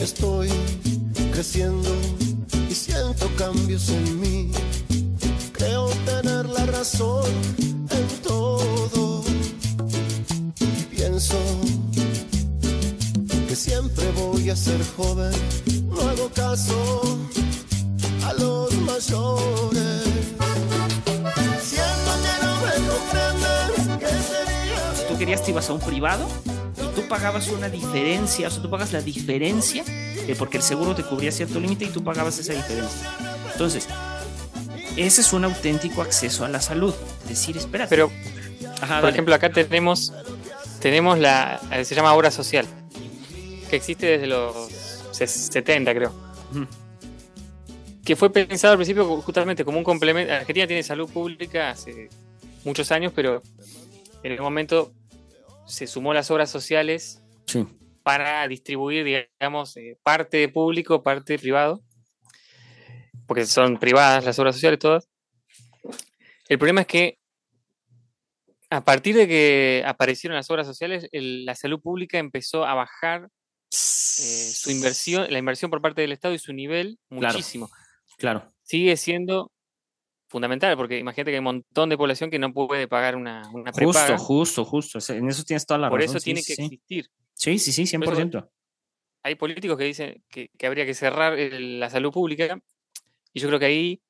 Estoy creciendo y siento cambios en mí. Creo tener la razón en todo. Pienso que siempre voy a ser joven. No hago caso a los mayores. Siento que no me comprenden. ¿Qué sería Si tú querías te ibas a un privado y tú pagabas una diferencia, o sea, tú pagas la diferencia eh, porque el seguro te cubría cierto límite y tú pagabas esa diferencia. Entonces, ese es un auténtico acceso a la salud. Decir, espera. Pero, Ajá, por dale. ejemplo, acá tenemos, tenemos la, eh, se llama obra social, que existe desde los ses- 70, creo. Que fue pensado al principio justamente como un complemento. Argentina tiene salud pública hace muchos años, pero en el momento se sumó las obras sociales Sí. para distribuir, digamos, eh, parte público, parte privado, porque son privadas las obras sociales todas. El problema es que a partir de que aparecieron las obras sociales, el- la salud pública empezó a bajar eh, su inversión, la inversión por parte del Estado y su nivel Claro. muchísimo. Claro. Sigue siendo fundamental, porque imagínate que hay un montón de población que no puede pagar una, una Justo, prepaga. justo, justo. O sea, En eso tienes toda la por razón. eso sí, tiene sí, que sí. existir. Sí, sí, sí, 100%. hay políticos que dicen que, que habría que cerrar el- la salud pública y yo creo que ahí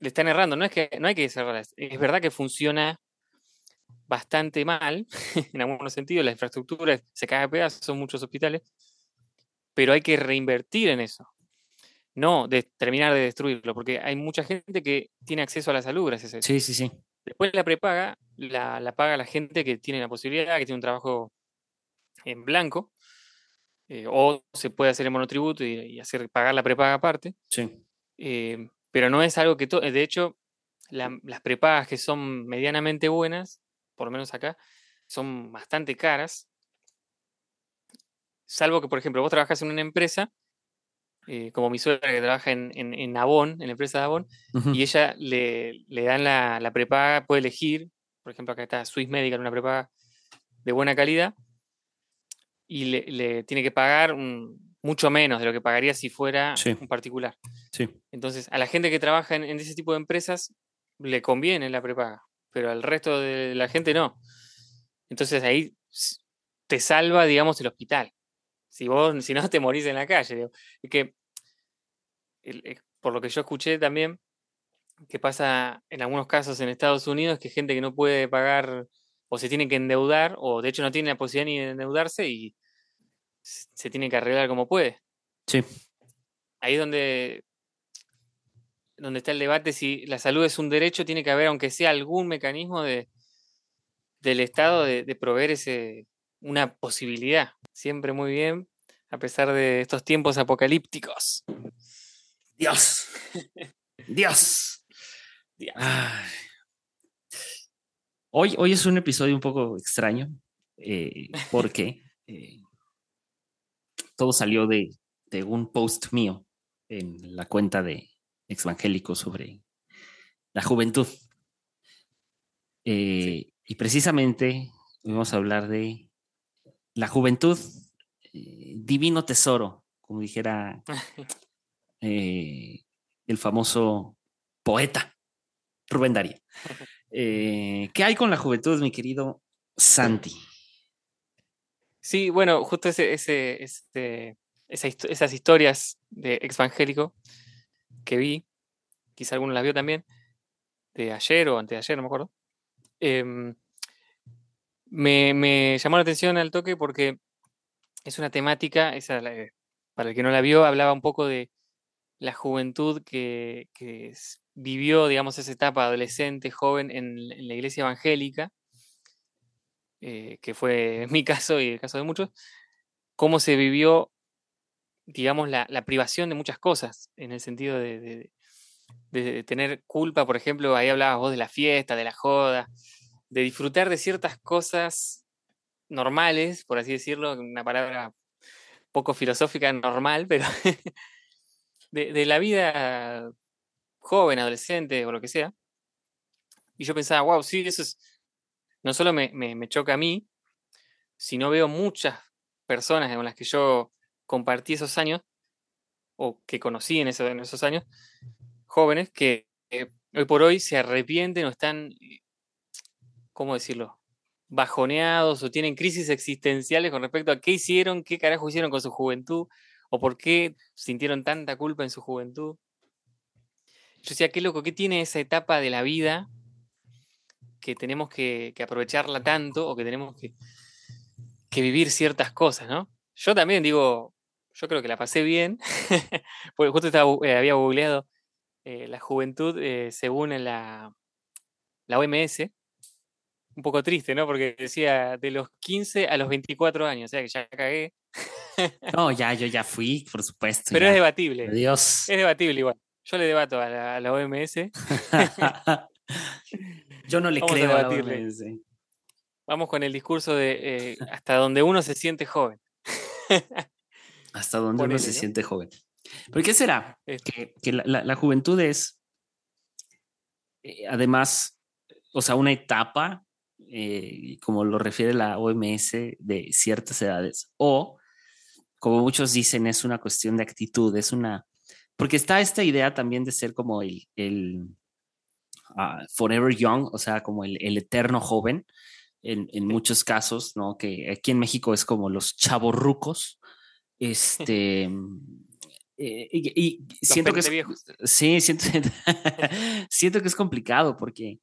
le están errando. No es que no hay que cerrarla. Es es verdad que funciona bastante mal en algunos sentidos. La infraestructura se cae a pedazos, son muchos hospitales, pero hay que reinvertir en eso. No de terminar de destruirlo, porque hay mucha gente que tiene acceso a la salud gracias a eso. Sí, sí, sí. Después la prepaga la, la paga la gente que tiene la posibilidad, que tiene un trabajo en blanco, eh, o se puede hacer en monotributo y, y hacer pagar la prepaga aparte, Sí. eh, pero no es algo que... to- De hecho, la- las prepagas que son medianamente buenas, por lo menos acá, son bastante caras, salvo que, por ejemplo, vos trabajás en una empresa, eh, como mi suegra que trabaja en, en, en Avon, en la empresa de Avon, y ella le, le dan la, la prepaga, puede elegir, por ejemplo, acá está Swiss Medical, una prepaga de buena calidad, y le, le tiene que pagar un- mucho menos de lo que pagaría si fuera Sí. un particular. Sí. Entonces, a la gente que trabaja en, en ese tipo de empresas le conviene la prepaga, pero al resto de la gente no. Entonces ahí te salva, digamos, el hospital. Si vos, si no, te morís en la calle. digo. Y que, eh, por lo que yo escuché también, que pasa en algunos casos en Estados Unidos, que gente que no puede pagar o se tiene que endeudar, o de hecho no tiene la posibilidad ni de endeudarse y se tiene que arreglar como puede Sí. ahí es donde, donde está el debate si la salud es un derecho, tiene que haber, aunque sea algún mecanismo de, del Estado de, de proveer ese, una posibilidad. Siempre muy bien, a pesar de estos tiempos apocalípticos. Dios. Dios. Dios. Ay. Hoy, hoy es un episodio un poco extraño eh, porque eh, todo salió de, de un post mío en la cuenta de Exvangélico sobre la juventud. Eh, Y precisamente vamos a hablar de la juventud, eh, divino tesoro, como dijera eh, el famoso poeta Rubén Darío. Eh, ¿Qué hay con la juventud, mi querido Santi? Sí, bueno, justo ese, ese, histo- esas historias de Exvangélico que vi, quizá alguno las vio también, de ayer o antes de ayer, no me acuerdo. em, me, llamó la atención al toque porque es una temática, esa eh, para el que no la vio, hablaba un poco de la juventud que, vivió, digamos, esa etapa adolescente, joven en, la iglesia evangélica, eh, que fue mi caso y el caso de muchos, cómo se vivió, digamos, la, privación de muchas cosas, en el sentido de, de- de tener culpa, por ejemplo, ahí hablabas vos de la fiesta, de la joda, de disfrutar de ciertas cosas normales, por así decirlo, una palabra poco filosófica, normal, pero de, la vida joven, adolescente o lo que sea. Y yo pensaba, wow, sí, eso es, no solo me, me choca a mí, sino veo muchas personas con las que yo compartí esos años, o que conocí en, en esos años, jóvenes que hoy por hoy se arrepienten o están, ¿cómo decirlo? bajoneados o tienen crisis existenciales con respecto a qué hicieron, qué carajo hicieron con su juventud, o por qué sintieron tanta culpa en su juventud. Yo decía, qué loco, ¿qué tiene esa etapa de la vida que tenemos que, aprovecharla tanto o que tenemos que, vivir ciertas cosas, ¿no? Yo también digo, yo creo que la pasé bien, porque justo estaba, eh, había googleado eh, la juventud eh, según la, la OMS, un poco triste, ¿no? Porque decía de los 15 a los 24 años, o sea que ya cagué. No, ya, yo ya fui, por supuesto. Pero es debatible. Dios. Es debatible igual. Yo le debato a la, OMS. yo no le creo a, la OMS. Vamos con el discurso de eh, hasta donde uno se siente joven. hasta donde uno se siente joven. ¿Por qué será? Este que, la, juventud es, eh, además, o sea, una etapa eh, como lo refiere la OMS, de ciertas edades. O, como muchos dicen, es una cuestión de actitud, es una... Porque está esta idea también de ser como el, el ah, forever young, o sea, como el, el eterno joven, en, en, muchos casos, ¿no? Que aquí en México es como los chavorrucos. Este... Eh, y, siento que es, sí, siento, siento que es complicado porque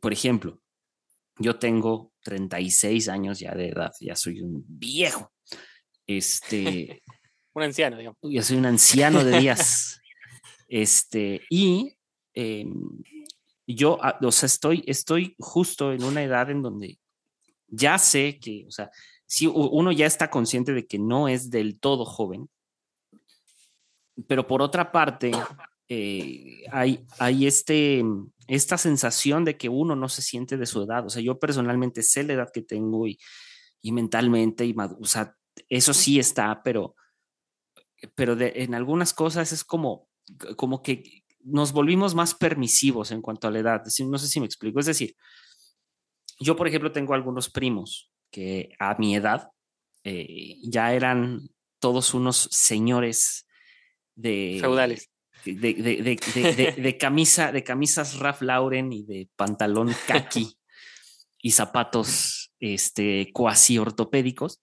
por ejemplo, yo tengo 36 años ya de edad, ya soy un viejo. Este. un anciano, digamos. Ya soy un anciano de días. este, y em, yo, ah, o sea, estoy, estoy justo en una edad en donde ya sé que, o sea, si uno ya está consciente de que no es del todo joven, pero por otra parte, eh, hay, hay este, esta sensación de que uno no se siente de su edad. O sea, yo personalmente sé la edad que tengo y, y mentalmente, y, o sea, eso sí está, pero, pero en algunas cosas es como, como que nos volvimos más permisivos en cuanto a la edad. No sé si me explico. Es decir, yo, por ejemplo, tengo algunos primos que a mi edad eh, ya eran todos unos señores de... Feudales de, camisa, de camisas Ralph Lauren y de pantalón kaki y zapatos este, cuasi ortopédicos.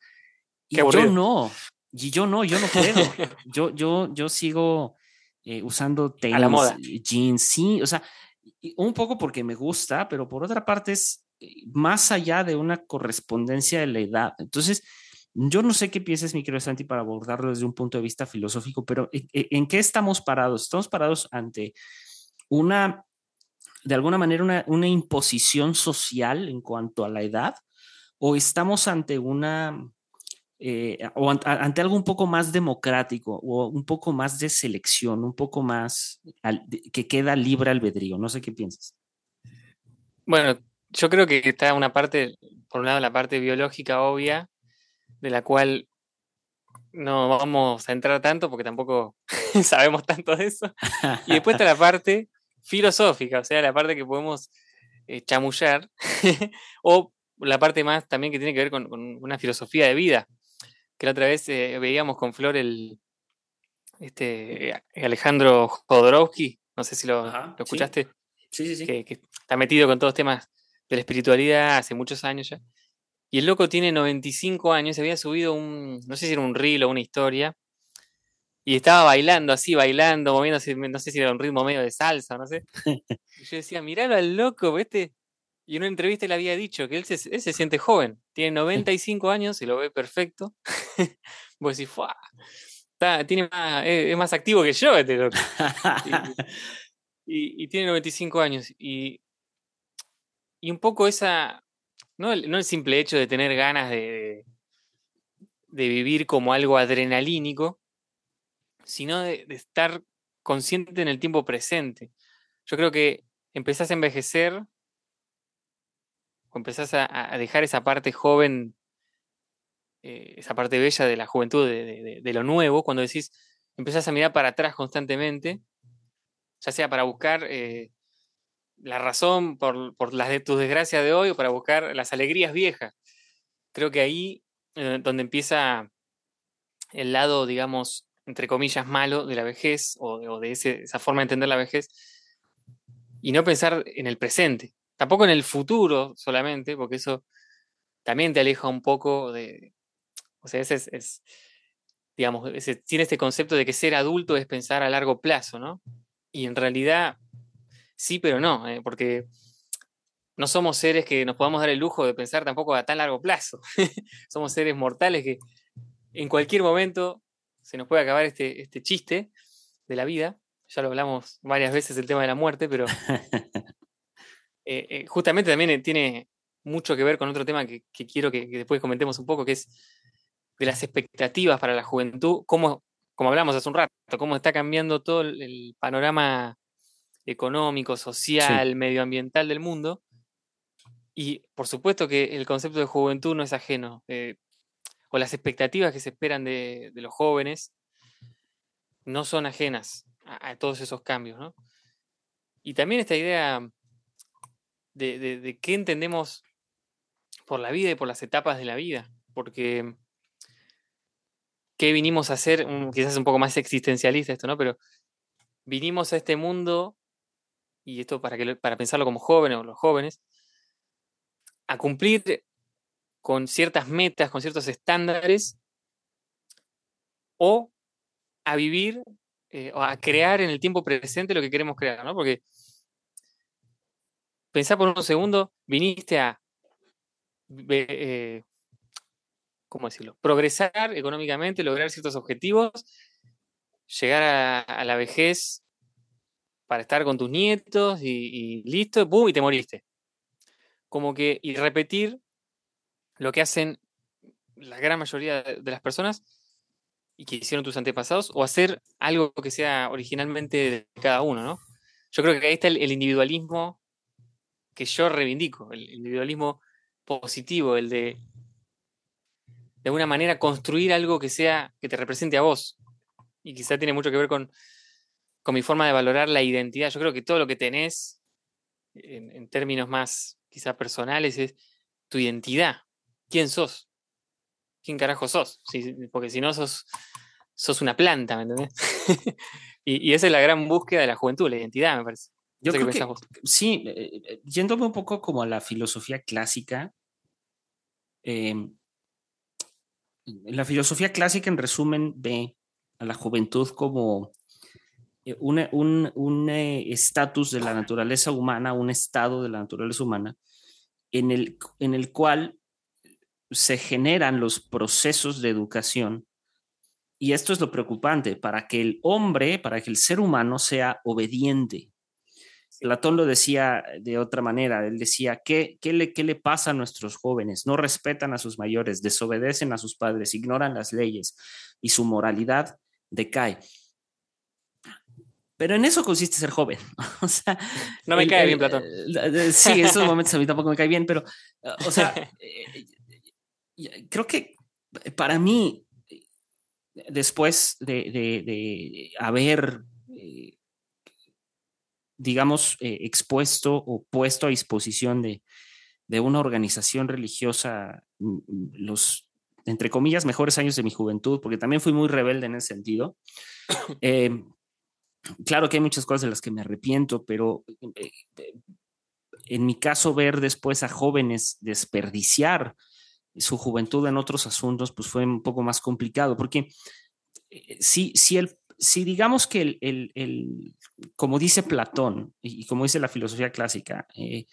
Y yo no, y yo no, yo no puedo. Yo, yo, yo sigo eh, usando tenis, jeans, sí, o sea, un poco porque me gusta, pero por otra parte es eh, más allá de una correspondencia de la edad. Entonces, yo no sé qué piensas, mi querido Santi, para abordarlo desde un punto de vista filosófico, pero ¿en, qué estamos parados? ¿Estamos parados ante una, de alguna manera, una, imposición social en cuanto a la edad? ¿O estamos ante una, eh, o ante, algo un poco más democrático o un poco más de selección, un poco más que queda libre albedrío? No sé qué piensas. Bueno, yo creo que está una parte, por un lado, la parte biológica obvia, de la cual no vamos a entrar tanto porque tampoco sabemos tanto de eso. Y después está la parte filosófica, o sea, la parte que podemos eh, chamullar, o la parte más también que tiene que ver con, una filosofía de vida, que la otra vez eh, veíamos con Flor el este, Alejandro Jodorowsky, no sé si lo, escuchaste, sí. Sí, sí, que, que, está metido con todos los temas de la espiritualidad hace muchos años ya. Y el loco tiene 95 años, se había subido un, no sé si era un reel o una historia, y estaba bailando así, bailando, moviéndose, no sé si era un ritmo medio de salsa, no sé. Y yo decía, miralo al loco, este. Y en una entrevista le había dicho que él se, se siente joven, tiene 95 años y lo ve perfecto. Vos decís, ¡fua! tiene más, es, más activo que yo este loco. y, y, tiene 95 años. Y, y un poco esa, no el, simple hecho de tener ganas de, de vivir como algo adrenalínico, sino de, estar consciente en el tiempo presente. Yo creo que empezás a envejecer empezás a, dejar esa parte joven, eh, esa parte bella de la juventud, de, lo nuevo, cuando decís, empezás a mirar para atrás constantemente, ya sea para buscar eh, la razón por, por las de tus desgracias de hoy o para buscar las alegrías viejas. Creo que ahí eh, donde empieza el lado, digamos, entre comillas, malo de la vejez o, de esa forma de entender la vejez y no pensar en el presente, tampoco en el futuro solamente, porque eso también te aleja un poco de, o sea, ese es, digamos, tiene este concepto de que ser adulto es pensar a largo plazo, ¿no? Y en realidad sí, pero no, eh, porque no somos seres que nos podamos dar el lujo de pensar tampoco a tan largo plazo. somos seres mortales que en cualquier momento se nos puede acabar este, este chiste de la vida. Ya lo hablamos varias veces el tema de la muerte, pero eh, eh, justamente también tiene mucho que ver con otro tema que, quiero que, después comentemos un poco, que es de las expectativas para la juventud, cómo, como hablamos hace un rato, cómo está cambiando todo el, panorama económico, social, medioambiental del mundo. Y por supuesto que el concepto de juventud no es ajeno. Eh, o las expectativas que se esperan de, los jóvenes no son ajenas a, todos esos cambios. ¿no? Y también esta idea de, de, qué entendemos por la vida y por las etapas de la vida. Porque qué vinimos a hacer, quizás un poco más existencialista esto, ¿no? Pero vinimos a este mundo, y esto para, que, para pensarlo como jóvenes o los jóvenes, a cumplir con ciertas metas, con ciertos estándares, o a vivir eh, o a crear en el tiempo presente lo que queremos crear, ¿no? Porque pensá por un segundo, viniste a, eh, ¿cómo decirlo? Progresar económicamente, lograr ciertos objetivos, llegar a, la vejez para estar con tus nietos y, y listo, ¡pum! y te moriste. Como que, y repetir lo que hacen la gran mayoría de las personas y que hicieron tus antepasados, o hacer algo que sea originalmente de cada uno, ¿no? Yo creo que ahí está el, individualismo que yo reivindico, el individualismo positivo, el de de alguna manera construir algo que sea, que te represente a vos. Y quizá tiene mucho que ver con, con mi forma de valorar la identidad. Yo creo que todo lo que tenés, en, en términos más quizá personales, es tu identidad quién sos. ¿Quién carajo sos? porque si no sos, sos una planta, ¿me entendés? y, esa es la gran búsqueda de la juventud, la identidad, me parece. Yo creo que, sí, eh, eh, yéndome un poco como a la filosofía clásica, em, la filosofía clásica en resumen ve a la juventud como eh, un estatus de la naturaleza humana, un estado de la naturaleza humana, en el, en el cual se generan los procesos de educación. Y esto es lo preocupante, para que el hombre, para que el ser humano sea obediente. Platón lo decía de otra manera, él decía, ¿qué, qué, le, ¿qué le pasa a nuestros jóvenes? No respetan a sus mayores, desobedecen a sus padres, ignoran las leyes y su moralidad decae. Pero en eso consiste ser joven. o sea, no me cae bien, Platón. sí, esos momentos a mí tampoco me cae bien, pero, o sea, eh, creo que para mí, después de, haber, eh, digamos, eh, expuesto o puesto a disposición de, una organización religiosa mm, mm, los, entre comillas, mejores años de mi juventud, porque también fui muy rebelde en ese sentido. Eh, claro que hay muchas cosas de las que me arrepiento, pero en mi caso ver después a jóvenes desperdiciar su juventud en otros asuntos, pues fue un poco más complicado, porque eh, si, si, el, si digamos que el, el, como dice Platón y como dice la filosofía clásica, eh,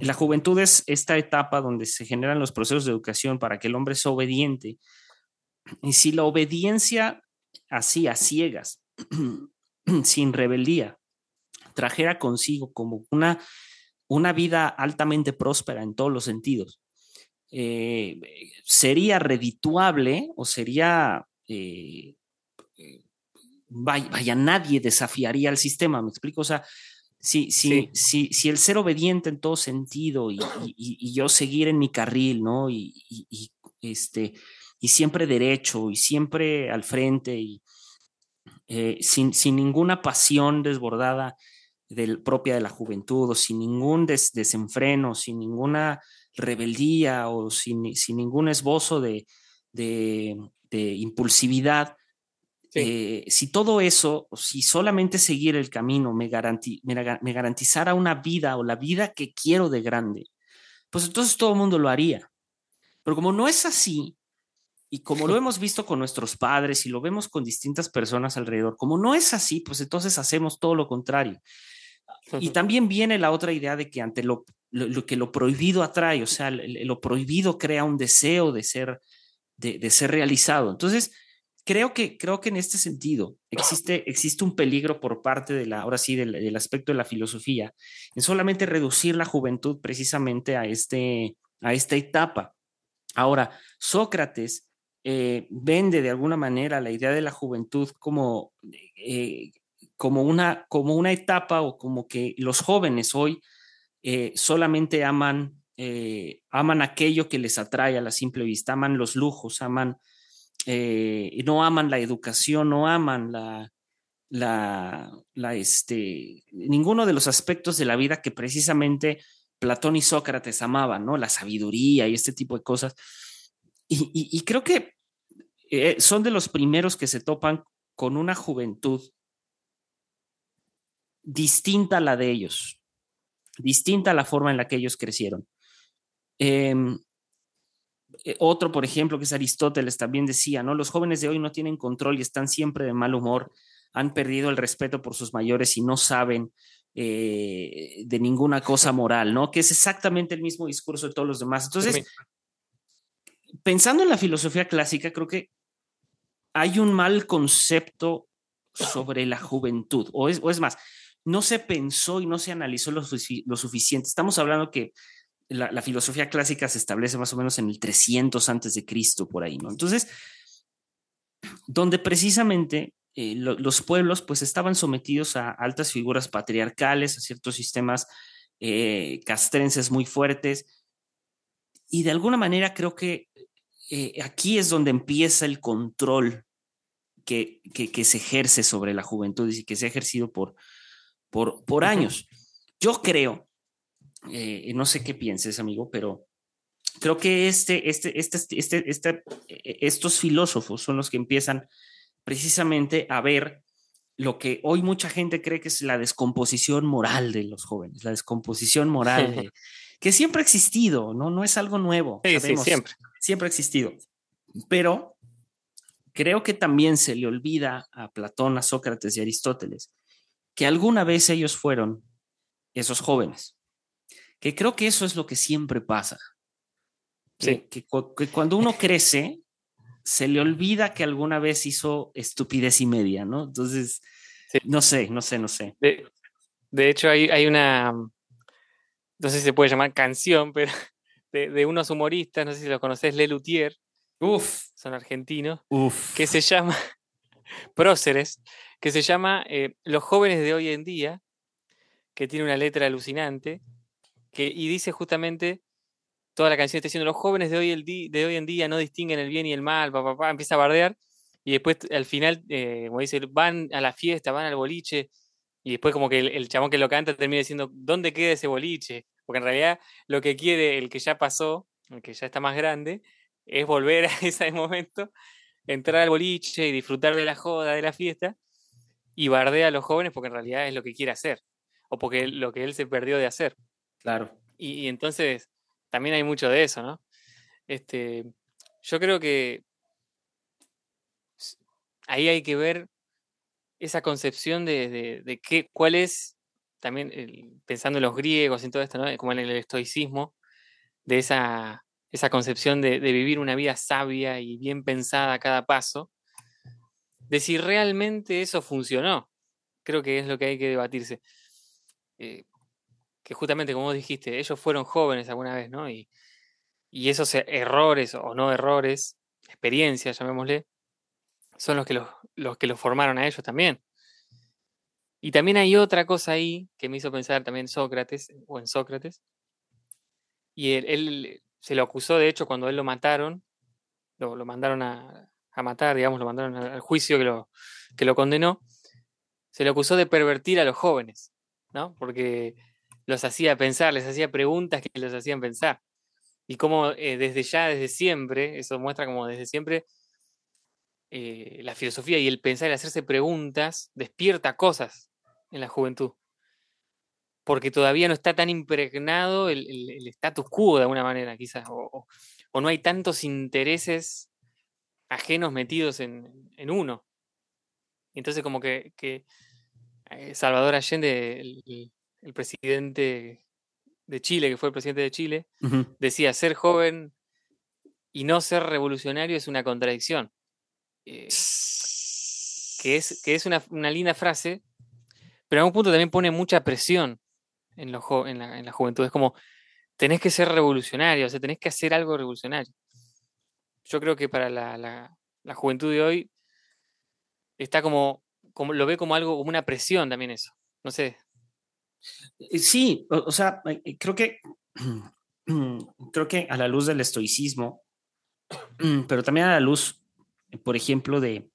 la juventud es esta etapa donde se generan los procesos de educación para que el hombre sea obediente. Y si la obediencia así, a ciegas, sin rebeldía, trajera consigo como una, una vida altamente próspera en todos los sentidos, eh, sería redituable o sería, eh, eh, vaya, nadie desafiaría al sistema, ¿me explico? O sea, si, si, si, si el ser obediente en todo sentido y, yo seguir en mi carril, ¿no? Y, este, y siempre derecho y siempre al frente y sin, sin ninguna pasión desbordada, propia de la juventud o sin ningún desenfreno, sin ninguna rebeldía o sin, ningún esbozo de, impulsividad, eh, si todo eso, si solamente seguir el camino me, me, garantizara una vida o la vida que quiero de grande, pues entonces todo el mundo lo haría. Pero como no es así, y como lo hemos visto con nuestros padres y lo vemos con distintas personas alrededor, como no es así, pues entonces hacemos todo lo contrario. Y también viene la otra idea de que ante lo, lo, que lo prohibido atrae, o sea, lo, prohibido crea un deseo de ser, de, ser realizado. Entonces, creo que, creo que en este sentido existe, existe un peligro por parte de la, ahora sí, del, aspecto de la filosofía, en solamente reducir la juventud precisamente a, este, a esta etapa. Ahora, Sócrates eh, vende de alguna manera la idea de la juventud como eh, como una, como una etapa o como que los jóvenes hoy eh, solamente aman, aman aquello que les atrae a la simple vista, aman los lujos, aman, no aman la educación, no aman la, la, este, ninguno de los aspectos de la vida que precisamente Platón y Sócrates amaban, ¿no? La sabiduría y este tipo de cosas. y creo que son de los primeros que se topan con una juventud distinta a la de ellos, distinta a la forma en la que ellos crecieron. Em, eh, otro, por ejemplo, que es Aristóteles, también decía, ¿no? Los jóvenes de hoy no tienen control y están siempre de mal humor, han perdido el respeto por sus mayores y no saben eh, de ninguna cosa moral, ¿no? Que es exactamente el mismo discurso de todos los demás. Entonces, pensando en la filosofía clásica, creo que hay un mal concepto sobre la juventud, o es, más, no se pensó y no se analizó lo, suficiente. Estamos hablando que la, filosofía clásica se establece más o menos en el 300 antes de Cristo, por ahí, ¿no? Entonces, donde precisamente eh, los pueblos pues estaban sometidos a altas figuras patriarcales, a ciertos sistemas eh, castrenses muy fuertes, y de alguna manera creo que eh, aquí es donde empieza el control que, que, se ejerce sobre la juventud y que se ha ejercido por, por, años. Yo creo, eh, no sé qué pienses, amigo, pero creo que este, este, este, este, este, eh, estos filósofos son los que empiezan precisamente a ver lo que hoy mucha gente cree que es la descomposición moral de los jóvenes, la descomposición moral que siempre ha existido, ¿no? No es algo nuevo. Sí, siempre. Siempre ha existido. Pero creo que también se le olvida a Platón, a Sócrates y a Aristóteles que alguna vez ellos fueron esos jóvenes. Que creo que eso es lo que siempre pasa. Que, cuando uno crece, se le olvida que alguna vez hizo estupidez y media, ¿no? Entonces, no sé, no sé, no sé. De, hecho, hay, hay, una, no sé si se puede llamar canción, pero de, unos humoristas, no sé si los conoces, Le Luthier. Uf. Son argentinos. Uf. Que se llama Próceres que se llama eh, Los jóvenes de hoy en día, que tiene una letra alucinante, que, y dice justamente, toda la canción está diciendo, los jóvenes de hoy, de hoy en día no distinguen el bien y el mal, papá, empieza a bardear, y después al final, eh, como dice, van a la fiesta, van al boliche, y después como que el, el, chabón que lo canta termina diciendo, ¿dónde queda ese boliche? Porque en realidad lo que quiere el que ya pasó, el que ya está más grande, es volver a ese momento, entrar al boliche y disfrutar de la joda, de la fiesta, y bardea a los jóvenes porque en realidad es lo que quiere hacer o porque lo que él se perdió de hacer. Claro. Y, entonces también hay mucho de eso, ¿no? Este, yo creo que ahí hay que ver esa concepción de, de, qué, cuál es, también pensando en los griegos y todo esto, ¿no? como en el estoicismo, de esa, esa concepción de, vivir una vida sabia y bien pensada a cada paso, de si realmente eso funcionó. Creo que es lo que hay que debatirse. Eh, que justamente, como dijiste, ellos fueron jóvenes alguna vez, ¿no? Y, esos e, errores o no errores, experiencias, llamémosle, son los que los, los que los formaron a ellos también. Y también hay otra cosa ahí que me hizo pensar también Sócrates, o en Sócrates. Y él, se lo acusó, de hecho, cuando él lo mataron, lo mandaron a, a matar, digamos, lo mandaron al juicio que lo, que lo condenó, se le acusó de pervertir a los jóvenes, ¿no? Porque los hacía pensar, les hacía preguntas que los hacían pensar. Y como eh, desde ya, desde siempre, eso muestra como desde siempre eh, la filosofía y el pensar y hacerse preguntas despierta cosas en la juventud. Porque todavía no está tan impregnado el, status quo de alguna manera, quizás, o, no hay tantos intereses ajenos metidos en, uno. Entonces, como que, eh, Salvador Allende, el, presidente de Chile, que fue el presidente de Chile, decía, ser joven y no ser revolucionario es una contradicción. Eh, que es, que es una, linda frase, pero a un punto también pone mucha presión en, en, la, juventud. Es como, tenés que ser revolucionario, o sea, tenés que hacer algo revolucionario. Yo creo que para la, juventud de hoy está como, como, lo ve como algo, como una presión también eso. No sé. Eh, sí, o, sea, eh, creo que creo que a la luz del estoicismo, pero también a la luz por ejemplo, de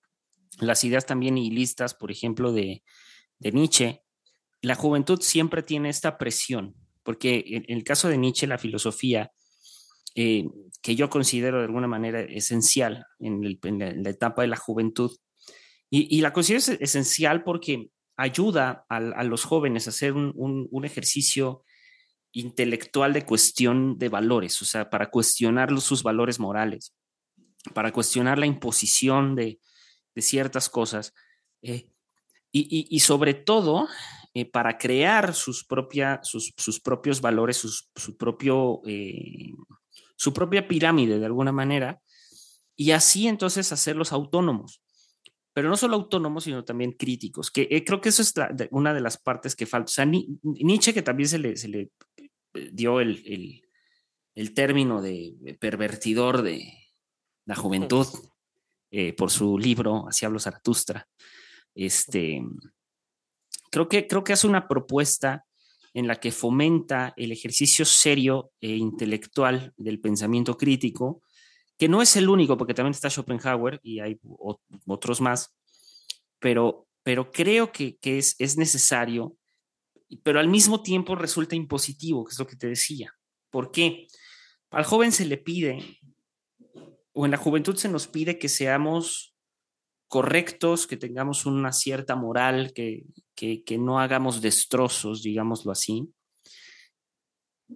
las ideas también nihilistas, por ejemplo, de, Nietzsche, la juventud siempre tiene esta presión, porque en, el caso de Nietzsche, la filosofía, eh, que yo considero de alguna manera esencial en, la, etapa de la juventud, y, la considero esencial porque ayuda a, los jóvenes a hacer un, ejercicio intelectual de cuestión de valores, o sea, para cuestionar sus valores morales para cuestionar la imposición de, ciertas cosas eh, y, sobre todo eh, para crear sus, sus, propios valores, su, propio, eh, su propia pirámide de alguna manera y así entonces hacerlos autónomos. Pero no solo autónomos, sino también críticos, que creo que eso es una de las partes que falta. O sea, Nietzsche, que también se le, se le dio el, el término de pervertidor de, la juventud, eh, por su libro Así hablo Zaratustra. Este, creo, que, creo que hace una propuesta en la que fomenta el ejercicio serio e intelectual del pensamiento crítico, que no es el único, porque también está Schopenhauer y hay otros más, pero, pero creo que, que es, es necesario, pero al mismo tiempo resulta impositivo, que es lo que te decía. ¿Por qué? Al joven se le pide o en la juventud se nos pide que seamos correctos, que tengamos una cierta moral, que, que, no hagamos destrozos, digámoslo así.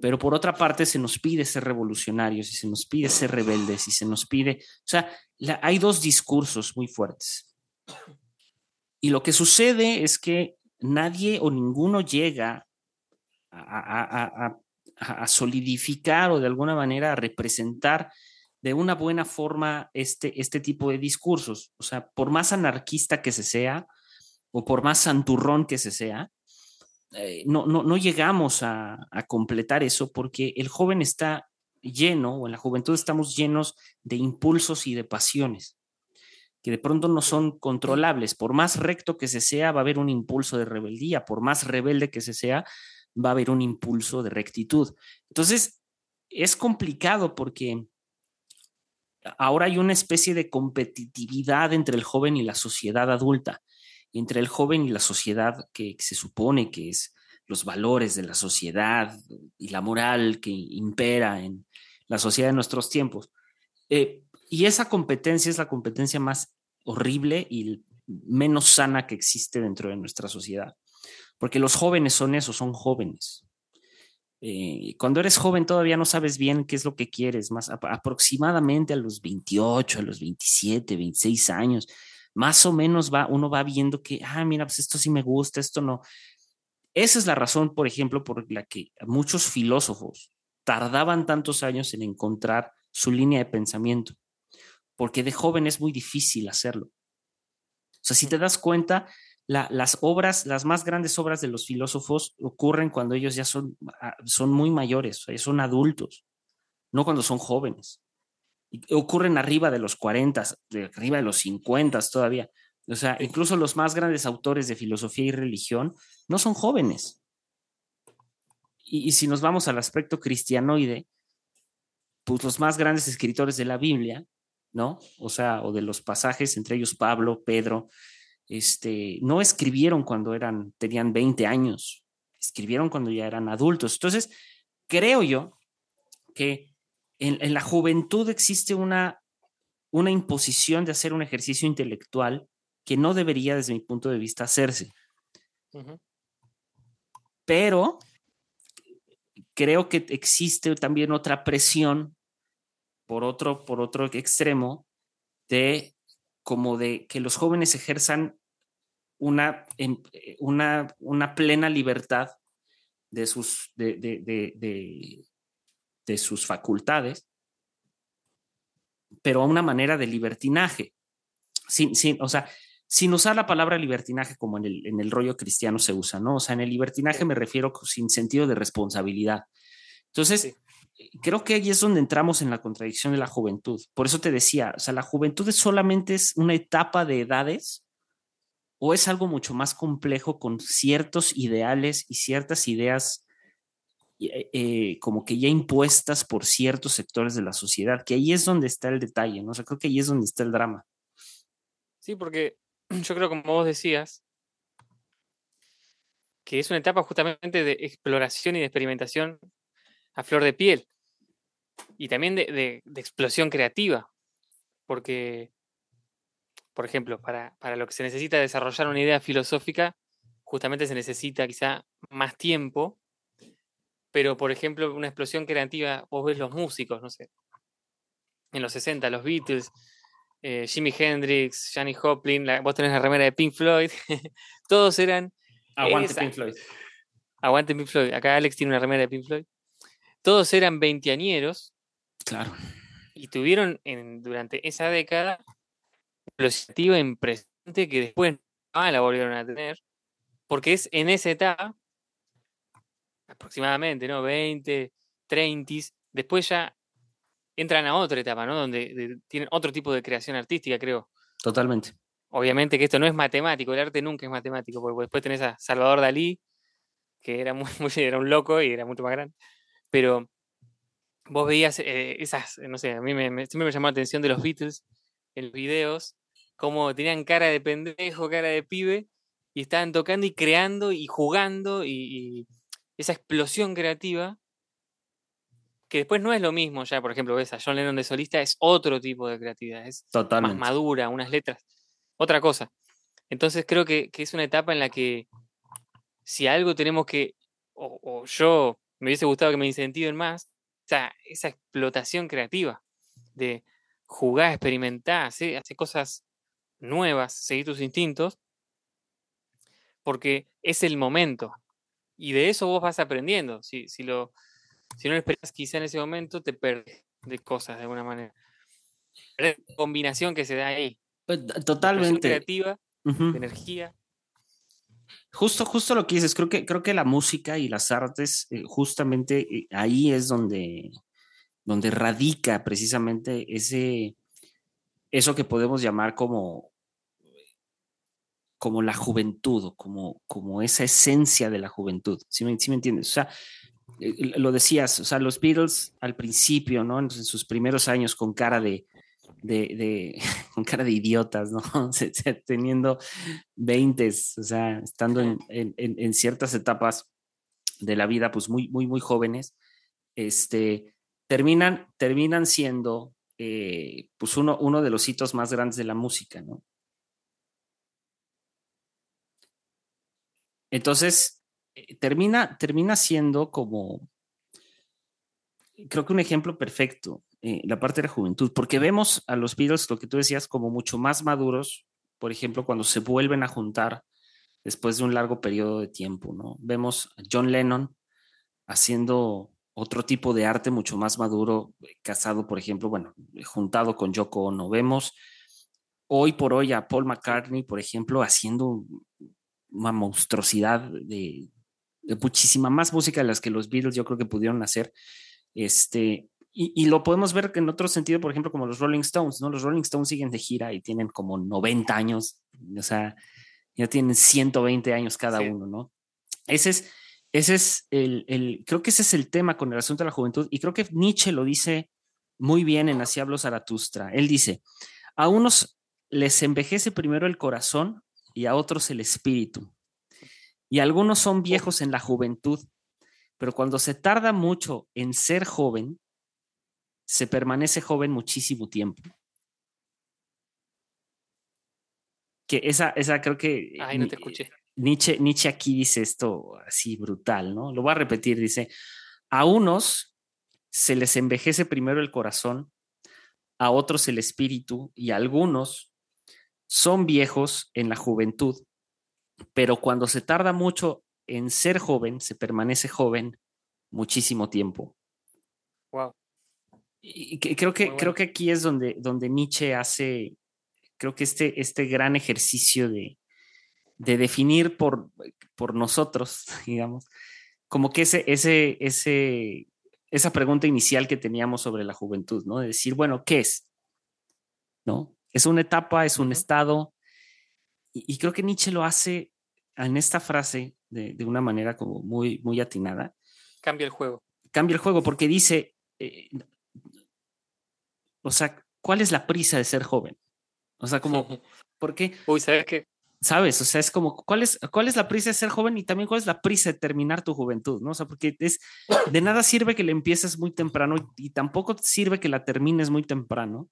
Pero por otra parte se nos pide ser revolucionarios y se nos pide ser rebeldes y se nos pide, o sea, hay dos discursos muy fuertes. Y lo que sucede es que nadie o ninguno llega a, a, a solidificar o de alguna manera a representar de una buena forma este, este tipo de discursos. O sea, por más anarquista que se sea o por más santurrón que se sea, eh, no, no, no, llegamos a, completar eso porque el joven está lleno, o en la juventud estamos llenos de impulsos y de pasiones que de pronto no son controlables. Por más recto que se sea, va a haber un impulso de rebeldía. Por más rebelde que se sea, va a haber un impulso de rectitud. Entonces, es complicado porque ahora hay una especie de competitividad entre el joven y la sociedad adulta, entre el joven y la sociedad que se supone que es los valores de la sociedad y la moral que impera en la sociedad de nuestros tiempos. Eh, y esa competencia es la competencia más horrible y menos sana que existe dentro de nuestra sociedad. Porque los jóvenes son eso, son jóvenes. Eh, cuando eres joven todavía no sabes bien qué es lo que quieres, más aproximadamente a los 28, a los 27, 26 años, más o menos va, uno va viendo que, ah, mira, pues esto sí me gusta, esto no. Esa es la razón, por ejemplo, por la que muchos filósofos tardaban tantos años en encontrar su línea de pensamiento, porque de joven es muy difícil hacerlo. O sea, si te das cuenta, las obras, las más grandes obras de los filósofos ocurren cuando ellos ya son, ah, son muy mayores, son adultos, no cuando son jóvenes. Y ocurren arriba de los 40, de arriba de los 50 todavía. O sea, incluso los más grandes autores de filosofía y religión no son jóvenes. Y, y si nos vamos al aspecto cristianoide, pues los más grandes escritores de la Biblia, ¿no? O sea, o de los pasajes, entre ellos Pablo, Pedro, este, no escribieron cuando eran, tenían 20 años, escribieron cuando ya eran adultos. Entonces, creo yo que en, la juventud existe una, una imposición de hacer un ejercicio intelectual que no debería, desde mi punto de vista, hacerse. Pero creo que existe también otra presión por otro, por otro extremo de como de que los jóvenes ejerzan una, una, una plena libertad de sus, de, de, sus facultades, pero a una manera de libertinaje. Sin, sin, o sea, sin usar la palabra libertinaje como en el, en el rollo cristiano se usa, ¿no? O sea, en el libertinaje me refiero sin sentido de responsabilidad. Entonces, creo que ahí es donde entramos en la contradicción de la juventud. Por eso te decía, o sea, la juventud solamente es una etapa de edades o es algo mucho más complejo con ciertos ideales y ciertas ideas eh, eh, como que ya impuestas por ciertos sectores de la sociedad, que ahí es donde está el detalle, ¿no? O sea, creo que ahí es donde está el drama. Sí, porque yo creo, como vos decías, que es una etapa justamente de exploración y de experimentación a flor de piel. Y también de, explosión creativa. Porque, por ejemplo, para, para, lo que se necesita desarrollar una idea filosófica, justamente se necesita quizá más tiempo. Pero, por ejemplo, una explosión creativa, vos ves los músicos, no sé, en los 60, los Beatles, eh, Jimi Hendrix, Johnny Joplin, vos tenés la remera de Pink Floyd, todos eran... Aguante Pink Floyd. Aguante Pink Floyd. Acá Alex tiene una remera de Pink Floyd. Todos eran veinteañeros. Claro. Y tuvieron en, durante esa década una explosiva impresionante que después no la volvieron a tener, porque es en esa etapa, aproximadamente, ¿no? 20, 30, después ya entran a otra etapa, ¿no? Donde tienen otro tipo de creación artística, creo. Totalmente. Obviamente que esto no es matemático, el arte nunca es matemático, porque después tenés a Salvador Dalí, que era, muy, era un loco y era mucho más grande, pero vos veías eh, esas, no sé, a mí me, siempre me llamó la atención de los Beatles en los videos, cómo tenían cara de pendejo, cara de pibe, y estaban tocando y creando y jugando y esa explosión creativa que después no es lo mismo ya, por ejemplo, ves a John Lennon de solista, es otro tipo de creatividad, es más madura, unas letras, otra cosa. Entonces creo que, es una etapa en la que si algo tenemos que, o, yo me hubiese gustado que me incentiven más, esa, esa explotación creativa de jugar, experimentar, hacer, cosas nuevas, seguir tus instintos, porque es el momento. Y de eso vos vas aprendiendo. Si, si lo, si no lo esperas quizá en ese momento, te pierdes de cosas de alguna manera. La combinación que se da ahí. Pues, totalmente. creativa, de energía. Justo, justo lo que dices, creo que, creo que la música y las artes, eh, justamente eh, ahí es donde, donde radica precisamente ese, eso que podemos llamar como, como la juventud, como, como esa esencia de la juventud. ¿Sí me, me entiendes? O sea, eh, lo decías, o sea, los Beatles al principio, ¿no? En sus primeros años con cara de, de, con cara de idiotas, ¿no? Teniendo 20, o sea, estando en, en, ciertas etapas de la vida, pues muy, muy, muy jóvenes, este, terminan, terminan siendo, eh, pues uno, uno de los hitos más grandes de la música, ¿no? Entonces, eh, termina, termina siendo como, creo que un ejemplo perfecto, eh, la parte de la juventud, porque vemos a los Beatles, lo que tú decías, como mucho más maduros, por ejemplo, cuando se vuelven a juntar después de un largo periodo de tiempo, ¿no? Vemos a John Lennon haciendo otro tipo de arte mucho más maduro, casado, por ejemplo, bueno, juntado con Yoko Ono. Vemos hoy por hoy a Paul McCartney, por ejemplo, haciendo una monstruosidad de, muchísima más música de las que los Beatles yo creo que pudieron hacer. Este, y, lo podemos ver en otro sentido, por ejemplo, como los Rolling Stones, ¿no? Los Rolling Stones siguen de gira y tienen como 90 años, o sea, ya tienen 120 años cada uno, ¿no? Ese es, ese es el, el, creo que ese es el tema con el asunto de la juventud y creo que Nietzsche lo dice muy bien en Así hablo Zaratustra. Él dice, a unos les envejece primero el corazón y a otros el espíritu y algunos son viejos en la juventud, pero cuando se tarda mucho en ser joven, se permanece joven muchísimo tiempo. Que esa, esa creo que... Ay, no te escuché. Nietzsche, Nietzsche aquí dice esto así brutal, ¿no? Lo voy a repetir, dice, a unos se les envejece primero el corazón, a otros el espíritu y algunos son viejos en la juventud, pero cuando se tarda mucho en ser joven, se permanece joven muchísimo tiempo. Wow. Y creo que, creo que aquí es donde, donde Nietzsche hace, creo que este, este gran ejercicio de, de definir por, por nosotros, digamos, como que ese, ese, ese, esa pregunta inicial que teníamos sobre la juventud, ¿no? De decir, bueno, ¿qué es? ¿No? ¿Es una etapa? ¿Es un estado? Y, creo que Nietzsche lo hace en esta frase de, una manera como muy, muy atinada. Cambia el juego. Cambia el juego porque dice, eh, o sea, ¿cuál es la prisa de ser joven? O sea, como, ¿por qué? Uy, ¿sabes qué? ¿sabes? O sea, es como, ¿cuál es, ¿cuál es la prisa de ser joven y también cuál es la prisa de terminar tu juventud? ¿no? O sea, porque es, de nada sirve que le empieces muy temprano y, tampoco sirve que la termines muy temprano,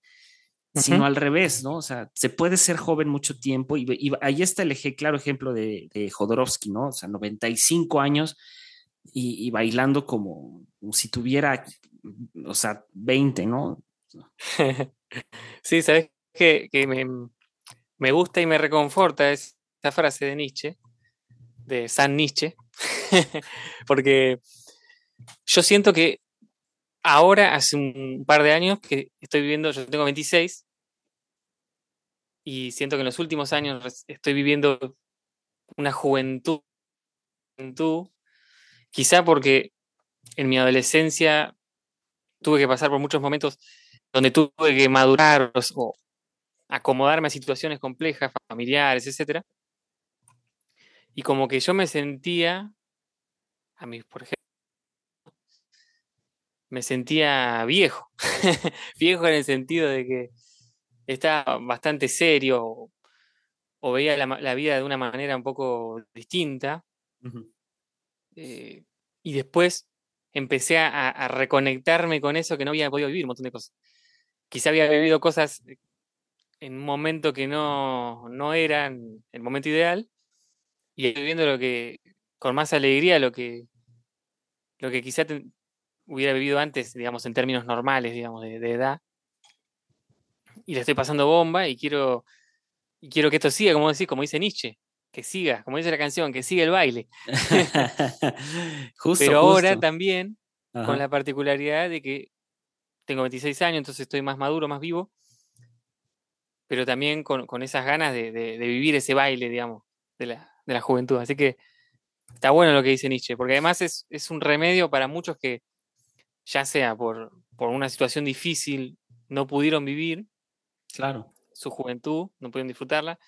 sino al revés, ¿no? O sea, se puede ser joven mucho tiempo y, ahí está el claro ejemplo de, de, Jodorowsky, ¿no? O sea, 95 años y, bailando como, si tuviera, o sea, 20, ¿no? sí, sabes que, que me, me gusta y me reconforta esa frase de Nietzsche, de San Nietzsche, porque yo siento que ahora, hace un par de años que estoy viviendo, yo tengo 26, y siento que en los últimos años estoy viviendo una juventud, juventud quizá porque en mi adolescencia tuve que pasar por muchos momentos donde tuve que madurar o, acomodarme a situaciones complejas, familiares, etc. Y como que yo me sentía, a mí, por ejemplo, me sentía viejo, viejo en el sentido de que estaba bastante serio o, veía la, vida de una manera un poco distinta. Eh, y después empecé a, a, reconectarme con eso que no había podido vivir, un montón de cosas. Quizá había vivido cosas en un momento que no, no era el momento ideal y viviendo lo que con más alegría lo que lo que quizá hubiera vivido antes, digamos, en términos normales, digamos, de, edad. Y le estoy pasando bomba y quiero y quiero que esto siga, como decir, como dice Nietzsche, que siga, como dice la canción, que siga el baile. Pero ahora también con la particularidad de que tengo 26 años, entonces estoy más maduro, más vivo pero también con, esas ganas de, vivir ese baile, digamos, de la, juventud. Así que está bueno lo que dice Nietzsche, porque además es, un remedio para muchos que, ya sea por, una situación difícil, no pudieron vivir claro. su juventud, no pudieron disfrutarla,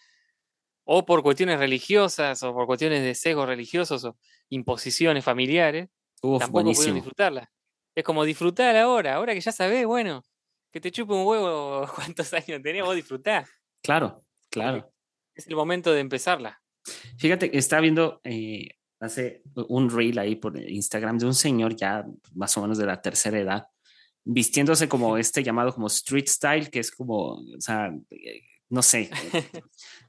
o por cuestiones religiosas, o por cuestiones de sesgos religiosos, o imposiciones familiares, tampoco pudieron disfrutarla. Es como disfrutar ahora, ahora que ya sabés, bueno, que te chupe un huevo cuántos años tenés, vos disfrutás. Claro, claro. Es el momento de empezarla. Fíjate que estaba viendo eh, hace un reel ahí por Instagram de un señor ya más o menos de la tercera edad, vistiéndose como este llamado como street style, que es como, o sea, no sé,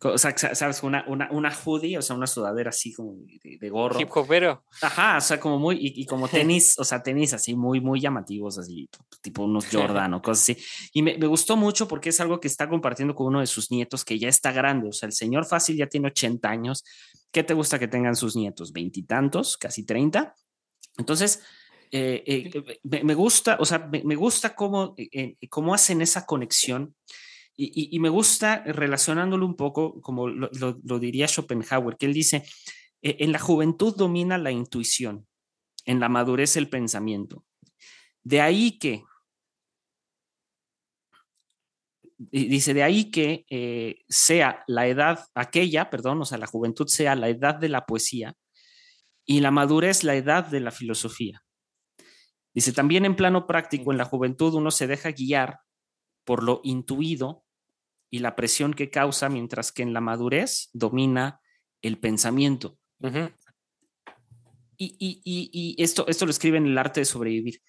o sea, sabes, una, una, una, hoodie, o sea, una sudadera así como de, gorro. Hip hopero. Ajá, o sea, como muy, y, como tenis, o sea, tenis así muy, muy llamativos, así, tipo unos Jordan o cosas así. Y me, me, gustó mucho porque es algo que está compartiendo con uno de sus nietos que ya está grande, o sea, el señor fácil ya tiene 80 años. ¿Qué te gusta que tengan sus nietos? ¿Veintitantos? ¿Casi 30? Entonces, eh, eh, me, gusta, o sea, me, gusta cómo, eh, cómo hacen esa conexión y, me gusta relacionándolo un poco, como lo, diría Schopenhauer, que él dice, e, en la juventud domina la intuición, en la madurez el pensamiento. De ahí que, dice, de ahí que eh, sea la edad, aquella, perdón, o sea, la juventud sea la edad de la poesía y la madurez la edad de la filosofía. Dice, también en plano práctico, en la juventud uno se deja guiar por lo intuido y la presión que causa, mientras que en la madurez domina el pensamiento. y, esto, esto lo escribe en el arte de sobrevivir.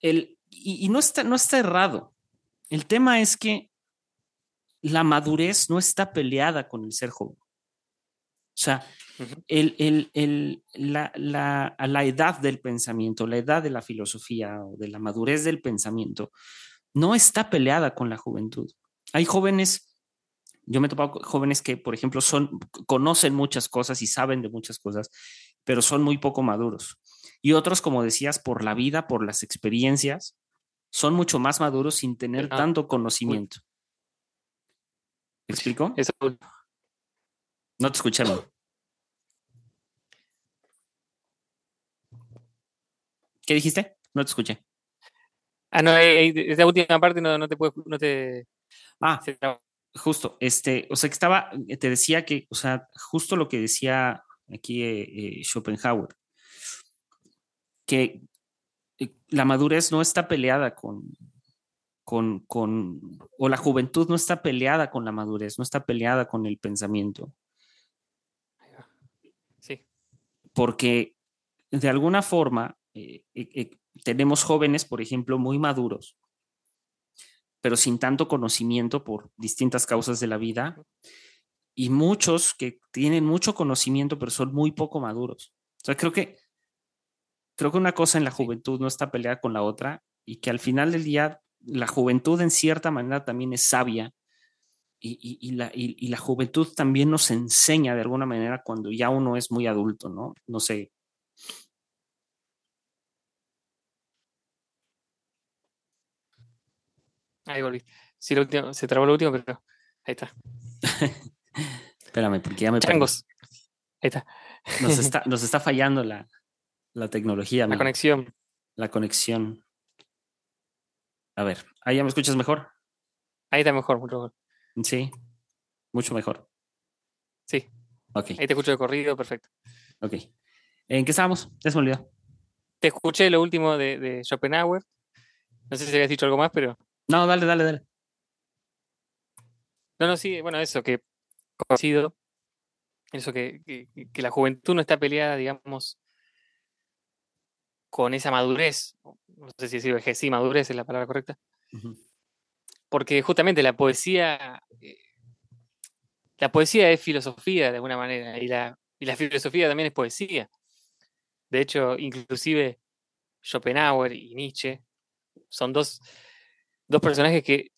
El, y, no, está, no está errado. El tema es que la madurez no está peleada con el ser joven. O sea, el, la, la, la, edad del pensamiento, la edad de la filosofía o de la madurez del pensamiento, no está peleada con la juventud. Hay jóvenes, yo me he topado jóvenes que, por ejemplo, son, conocen muchas cosas y saben de muchas cosas, pero son muy poco maduros. Y otros, como decías, por la vida, por las experiencias, son mucho más maduros sin tener tanto conocimiento. ¿Me explico? Eso. No te escucharon. ¿Qué dijiste? No te escuché. Ah, no, eh, eh, esa última parte no, no te puedo, no te. Ah, justo, este, o sea, que estaba, te decía que, o sea, justo lo que decía aquí eh, Schopenhauer, que la madurez no está peleada con, con, con, o la juventud no está peleada con la madurez, no está peleada con el pensamiento. Sí. Porque de alguna forma eh, eh, eh, tenemos jóvenes, por ejemplo, muy maduros, pero sin tanto conocimiento por distintas causas de la vida, y muchos que tienen mucho conocimiento, pero son muy poco maduros. O sea, creo que, creo que una cosa en la juventud no está peleada con la otra, y que al final del día la juventud en cierta manera también es sabia. Y, la, y la juventud también nos enseña de alguna manera cuando ya uno es muy adulto, ¿no? No sé, Ahí volví. Sí, lo último, se trabó lo último, pero ahí está. Espérame, porque ya me Changos. Ahí está. Nos está, nos está fallando la, la tecnología. La conexión. La conexión. A ver, ¿ahí ya me escuchas mejor? Ahí está mejor, mucho mejor. Sí, mucho mejor. Sí. Ok. Ahí te escucho de corrido, perfecto. Ok. ¿En qué estábamos? Ya se me olvidó. Te escuché lo último de, de Schopenhauer. No sé si habías dicho algo más, pero. No, dale, dale, dale. No, no, sí, bueno, eso que conocido, eso que, que, la juventud no está peleada, digamos, con esa madurez, no sé si decir sí, madurez es la palabra correcta, porque justamente la poesía, eh, la poesía es filosofía de alguna manera, y la, y la filosofía también es poesía. De hecho, inclusive Schopenhauer y Nietzsche son dos dos personajes que,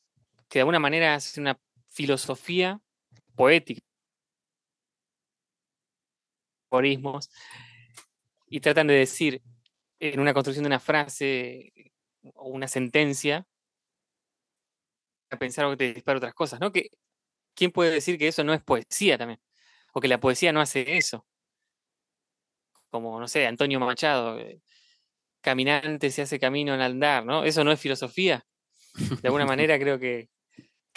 de alguna manera hacen una filosofía poética, y tratan de decir en una construcción de una frase o una sentencia, a pensar o te dispara otras cosas, ¿no? Que, ¿Quién puede decir que eso no es poesía también? O que la poesía no hace eso. Como, no sé, Antonio Machado, eh, caminante se hace camino al andar, ¿no? Eso no es filosofía de alguna manera creo que,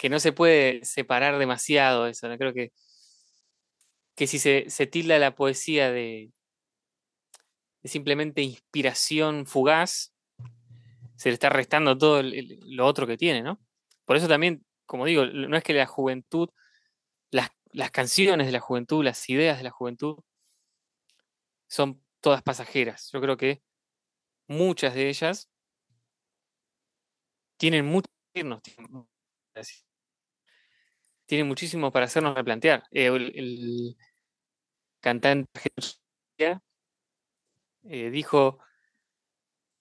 no se puede separar demasiado eso. ¿no? Creo que, que si se, tilda la poesía de, simplemente inspiración fugaz, se le está restando todo lo otro que tiene, ¿no? Por eso también, como digo, no es que la juventud, las, las canciones de la juventud, las ideas de la juventud, son todas pasajeras. Yo creo que muchas de ellas tienen mucho tienen muchísimo para hacernos replantear. Eh, el, cantante eh, dijo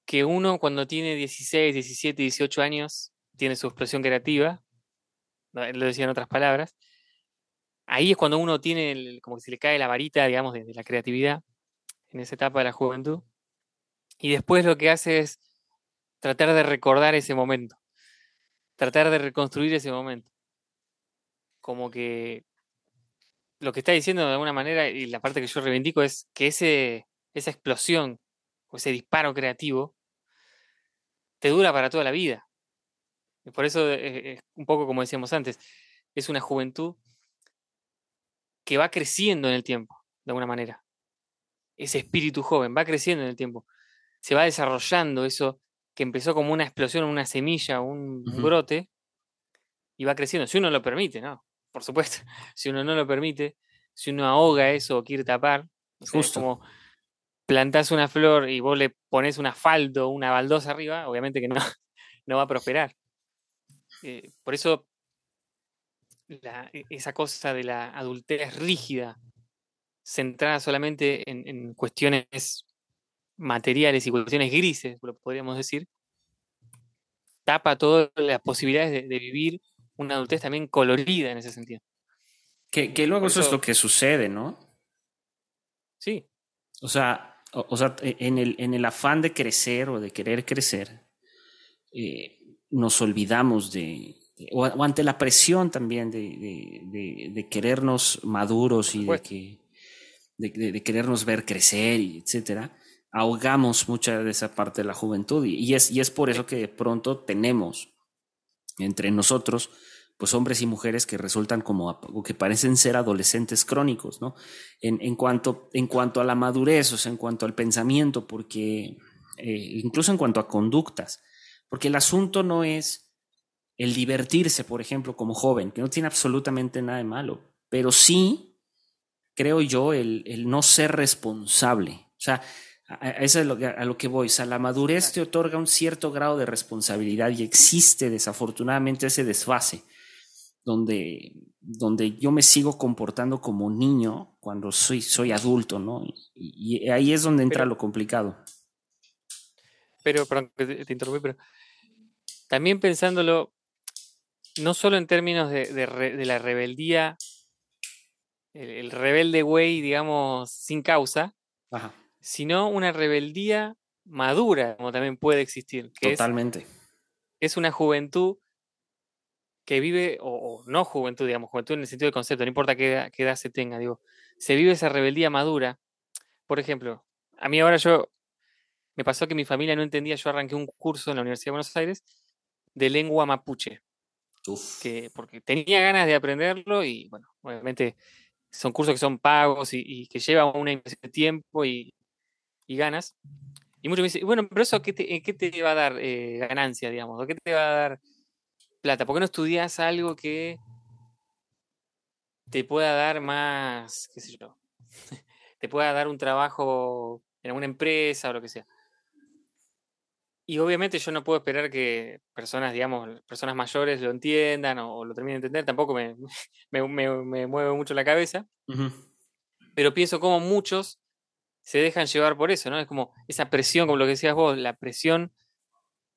que uno cuando tiene 16, 17, 18 años tiene su expresión creativa, lo decía en otras palabras, ahí es cuando uno tiene, como que se le cae la varita, digamos, de, la creatividad en esa etapa de la juventud, y después lo que hace es tratar de recordar ese momento tratar de reconstruir ese momento. Como que lo que está diciendo de alguna manera, y la parte que yo reivindico, es que ese, esa explosión o ese disparo creativo te dura para toda la vida. Y por eso eh, es un poco como decíamos antes, es una juventud que va creciendo en el tiempo, de alguna manera. Ese espíritu joven va creciendo en el tiempo. Se va desarrollando eso que empezó como una explosión, una semilla, un brote, y va creciendo, si uno lo permite, ¿no? Por supuesto, si uno no lo permite, si uno ahoga eso o quiere tapar, Justo. como plantás una flor y vos le pones un asfalto, una baldosa arriba, obviamente que no, no va a prosperar. Eh, por eso e, esa cosa de la adultez rígida, centrada solamente en, cuestiones materiales y cuestiones grises, lo podríamos decir, tapa todas las posibilidades de, vivir una adultez también colorida en ese sentido. Que, luego eso, es lo que sucede, ¿no? Sí. O sea, o, sea e, en, el, en el afán de crecer o de querer crecer, eh, nos olvidamos de, o, ante la presión también de, querernos maduros y de, que, de, querernos ver crecer, y etcétera, ahogamos mucha de esa parte de la juventud y, es, y es por eso que de pronto tenemos entre nosotros pues hombres y mujeres que resultan como que parecen ser adolescentes crónicos, ¿no? En, en, cuanto, en cuanto a la madurez, o sea, en cuanto al pensamiento, porque eh, incluso en cuanto a conductas, porque el asunto no es el divertirse, por ejemplo, como joven, que no tiene absolutamente nada de malo, pero sí, creo yo, el, el no ser responsable. O sea, eso es lo que, a lo que voy. O sea, la madurez te otorga un cierto grado de responsabilidad y existe desafortunadamente ese desfase donde, donde yo me sigo comportando como niño cuando soy, soy adulto, ¿no? Y, ahí es donde entra lo complicado. Pero, perdón, te interrumpí, pero también pensándolo, no solo en términos de, la rebeldía, el, rebelde güey, digamos, sin causa, sino una rebeldía madura, como también puede existir. Totalmente. Es, una juventud que vive, o, no juventud, digamos, juventud en el sentido del concepto, no importa qué, qué edad se tenga, digo, se vive esa rebeldía madura. Por ejemplo, a mí ahora yo, me pasó que mi familia no entendía, yo arranqué un curso en la Universidad de Buenos Aires de lengua mapuche. Que, porque tenía ganas de aprenderlo y, bueno, obviamente son cursos que son pagos y, que llevan una inversión de tiempo y, ganas. Y muchos me dicen, bueno, pero eso, ¿qué te, qué te va a dar eh, ganancia, digamos? ¿O qué te va a dar plata? ¿Por qué no estudias algo que te pueda dar más, qué sé yo, te pueda dar un trabajo en alguna empresa o lo que sea? Y obviamente yo no puedo esperar que personas, digamos, personas mayores lo entiendan o, lo terminen de entender, tampoco me, me, mueve mucho la cabeza, pero pienso como muchos se dejan llevar por eso, ¿no? Es como esa presión, como lo que decías vos, la presión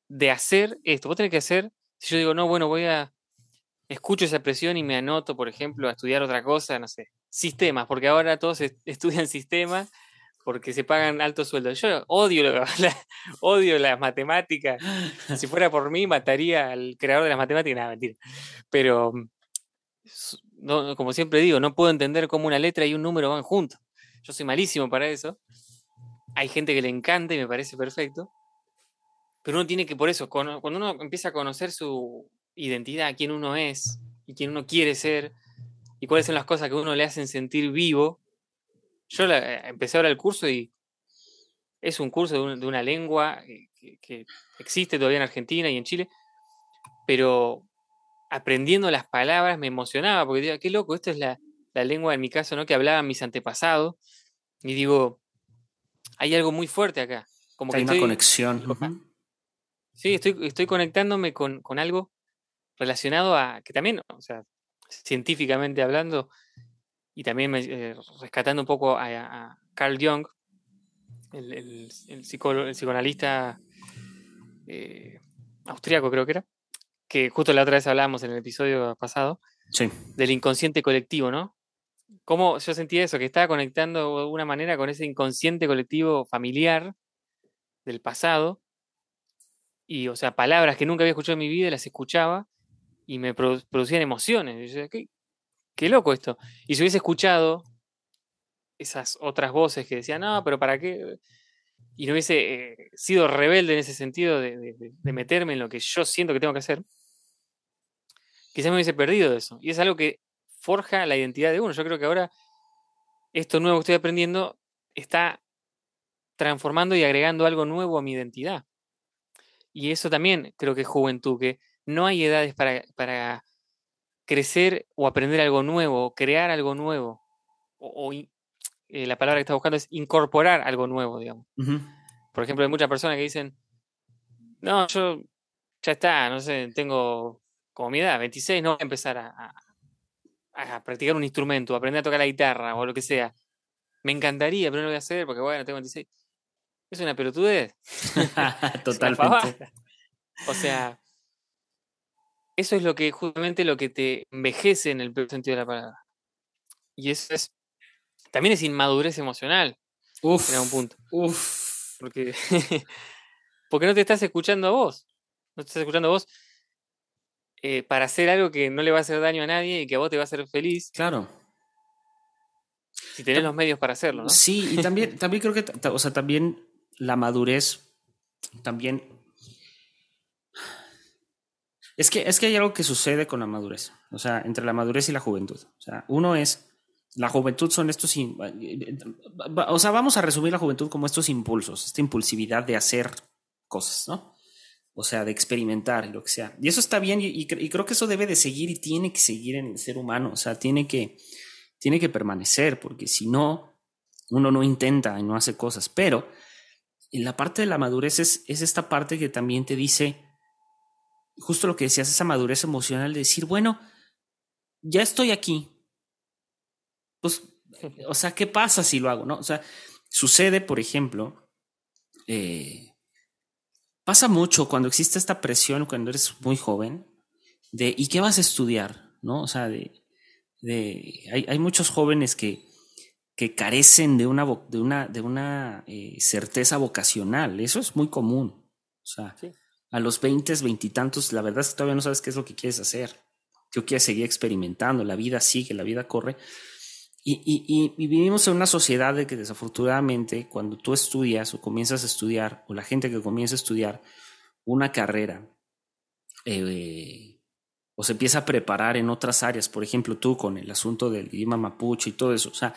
de hacer esto. Vos tenés que hacer, si yo digo, no, bueno, voy a, escucho esa presión y me anoto, por ejemplo, a estudiar otra cosa, no sé, sistemas, porque ahora todos estudian sistemas porque se pagan altos sueldos. Yo odio, la, odio las matemáticas. Si fuera por mí, mataría al creador de las matemáticas. Nada, mentira. Pero, no, como siempre digo, no puedo entender cómo una letra y un número van juntos. Yo soy malísimo para eso. Hay gente que le encanta y me parece perfecto. Pero uno tiene que, por eso, cuando uno empieza a conocer su identidad, quién uno es y quién uno quiere ser, y cuáles son las cosas que uno le hacen sentir vivo, yo eh, empecé ahora el curso y es un curso de, una lengua eh, que, existe todavía en Argentina y en Chile, pero aprendiendo las palabras me emocionaba porque digo, qué loco, esta es la, lengua en mi caso, ¿no? Que hablaban mis antepasados y digo, hay algo muy fuerte acá. Como hay una conexión. Sí, estoy, estoy conectándome con, con, algo relacionado a, que también, o sea, científicamente hablando, y también eh, rescatando un poco a, Carl Jung, el, el, el, psicoanalista eh, austríaco creo que era, que justo la otra vez hablábamos en el episodio pasado, del inconsciente colectivo, ¿no? Cómo yo sentía eso, que estaba conectando de alguna manera con ese inconsciente colectivo familiar del pasado, y, o sea, palabras que nunca había escuchado en mi vida, las escuchaba y me producían emociones. Yo decía, qué loco esto. Y si hubiese escuchado esas otras voces que decían, no, pero ¿para qué? Y no hubiese eh, sido rebelde en ese sentido de, meterme en lo que yo siento que tengo que hacer, quizás me hubiese perdido de eso. Y es algo que forja la identidad de uno. Yo creo que ahora esto nuevo que estoy aprendiendo está transformando y agregando algo nuevo a mi identidad. Y eso también creo que es juventud, que no hay edades para, para crecer o aprender algo nuevo, o crear algo nuevo, o, eh, la palabra que está buscando es incorporar algo nuevo, digamos. Por ejemplo, hay muchas personas que dicen, no, yo ya está, no sé, tengo como mi edad, 26, no voy a empezar a, a, practicar un instrumento, a aprender a tocar la guitarra o lo que sea. Me encantaría, pero no lo voy a hacer porque, bueno, tengo 26. Es una pelotudez. Totalmente. o sea, eso es lo que justamente lo que te envejece en el sentido de la palabra. Y eso es. También es inmadurez emocional. Uf. En un punto. Uf. Porque, porque no te estás escuchando a vos. No te estás escuchando a vos eh, para hacer algo que no le va a hacer daño a nadie y que a vos te va a hacer feliz. Claro. Si tenés los medios para hacerlo, ¿no? Sí, y también, también creo que, o sea, también la madurez, también es que, es que hay algo que sucede con la madurez, o sea, entre la madurez y la juventud. O sea, uno es, la juventud son estos, o sea, vamos a resumir la juventud como estos impulsos, esta impulsividad de hacer cosas, ¿no? O sea, de experimentar y lo que sea. Y eso está bien y, creo que eso debe de seguir y tiene que seguir en el ser humano, o sea, tiene que, tiene que permanecer, porque si no, uno no intenta y no hace cosas. Pero en la parte de la madurez es, es esta parte que también te dice, justo lo que decías, esa madurez emocional de decir, bueno, ya estoy aquí. Pues, o sea, ¿qué pasa si lo hago? ¿No? O sea, sucede, por ejemplo, eh, pasa mucho cuando existe esta presión, cuando eres muy joven, de ¿y qué vas a estudiar? ¿No? O sea, de, de hay, hay muchos jóvenes que, que carecen de una, de una, de una eh, certeza vocacional. Eso es muy común. O sea, a los 20, veintitantos, la verdad es que todavía no sabes qué es lo que quieres hacer. Tú quieres seguir experimentando, la vida sigue, la vida corre. Y, y, y, vivimos en una sociedad de que desafortunadamente cuando tú estudias o comienzas a estudiar, o la gente que comienza a estudiar una carrera, eh, o se empieza a preparar en otras áreas, por ejemplo tú con el asunto del idioma mapuche y todo eso, o sea,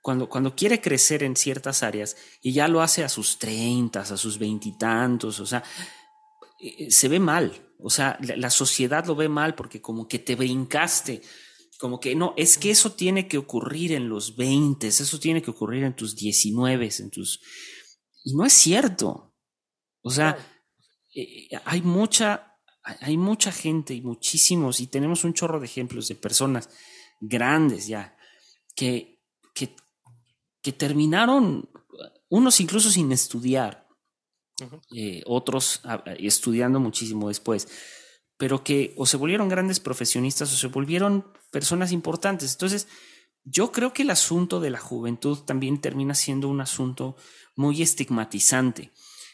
cuando, cuando quiere crecer en ciertas áreas y ya lo hace a sus treintas, a sus veintitantos, o sea, eh, se ve mal, o sea, la, sociedad lo ve mal porque como que te brincaste, como que no, es que eso tiene que ocurrir en los 20, eso tiene que ocurrir en tus 19, en tus... Y no es cierto. O sea, eh, hay mucha, hay mucha gente y muchísimos, y tenemos un chorro de ejemplos de personas grandes ya, que, que, que terminaron, unos incluso sin estudiar, eh, otros ah, estudiando muchísimo después, pero que o se volvieron grandes profesionistas o se volvieron personas importantes. Entonces, yo creo que el asunto de la juventud también termina siendo un asunto muy estigmatizante.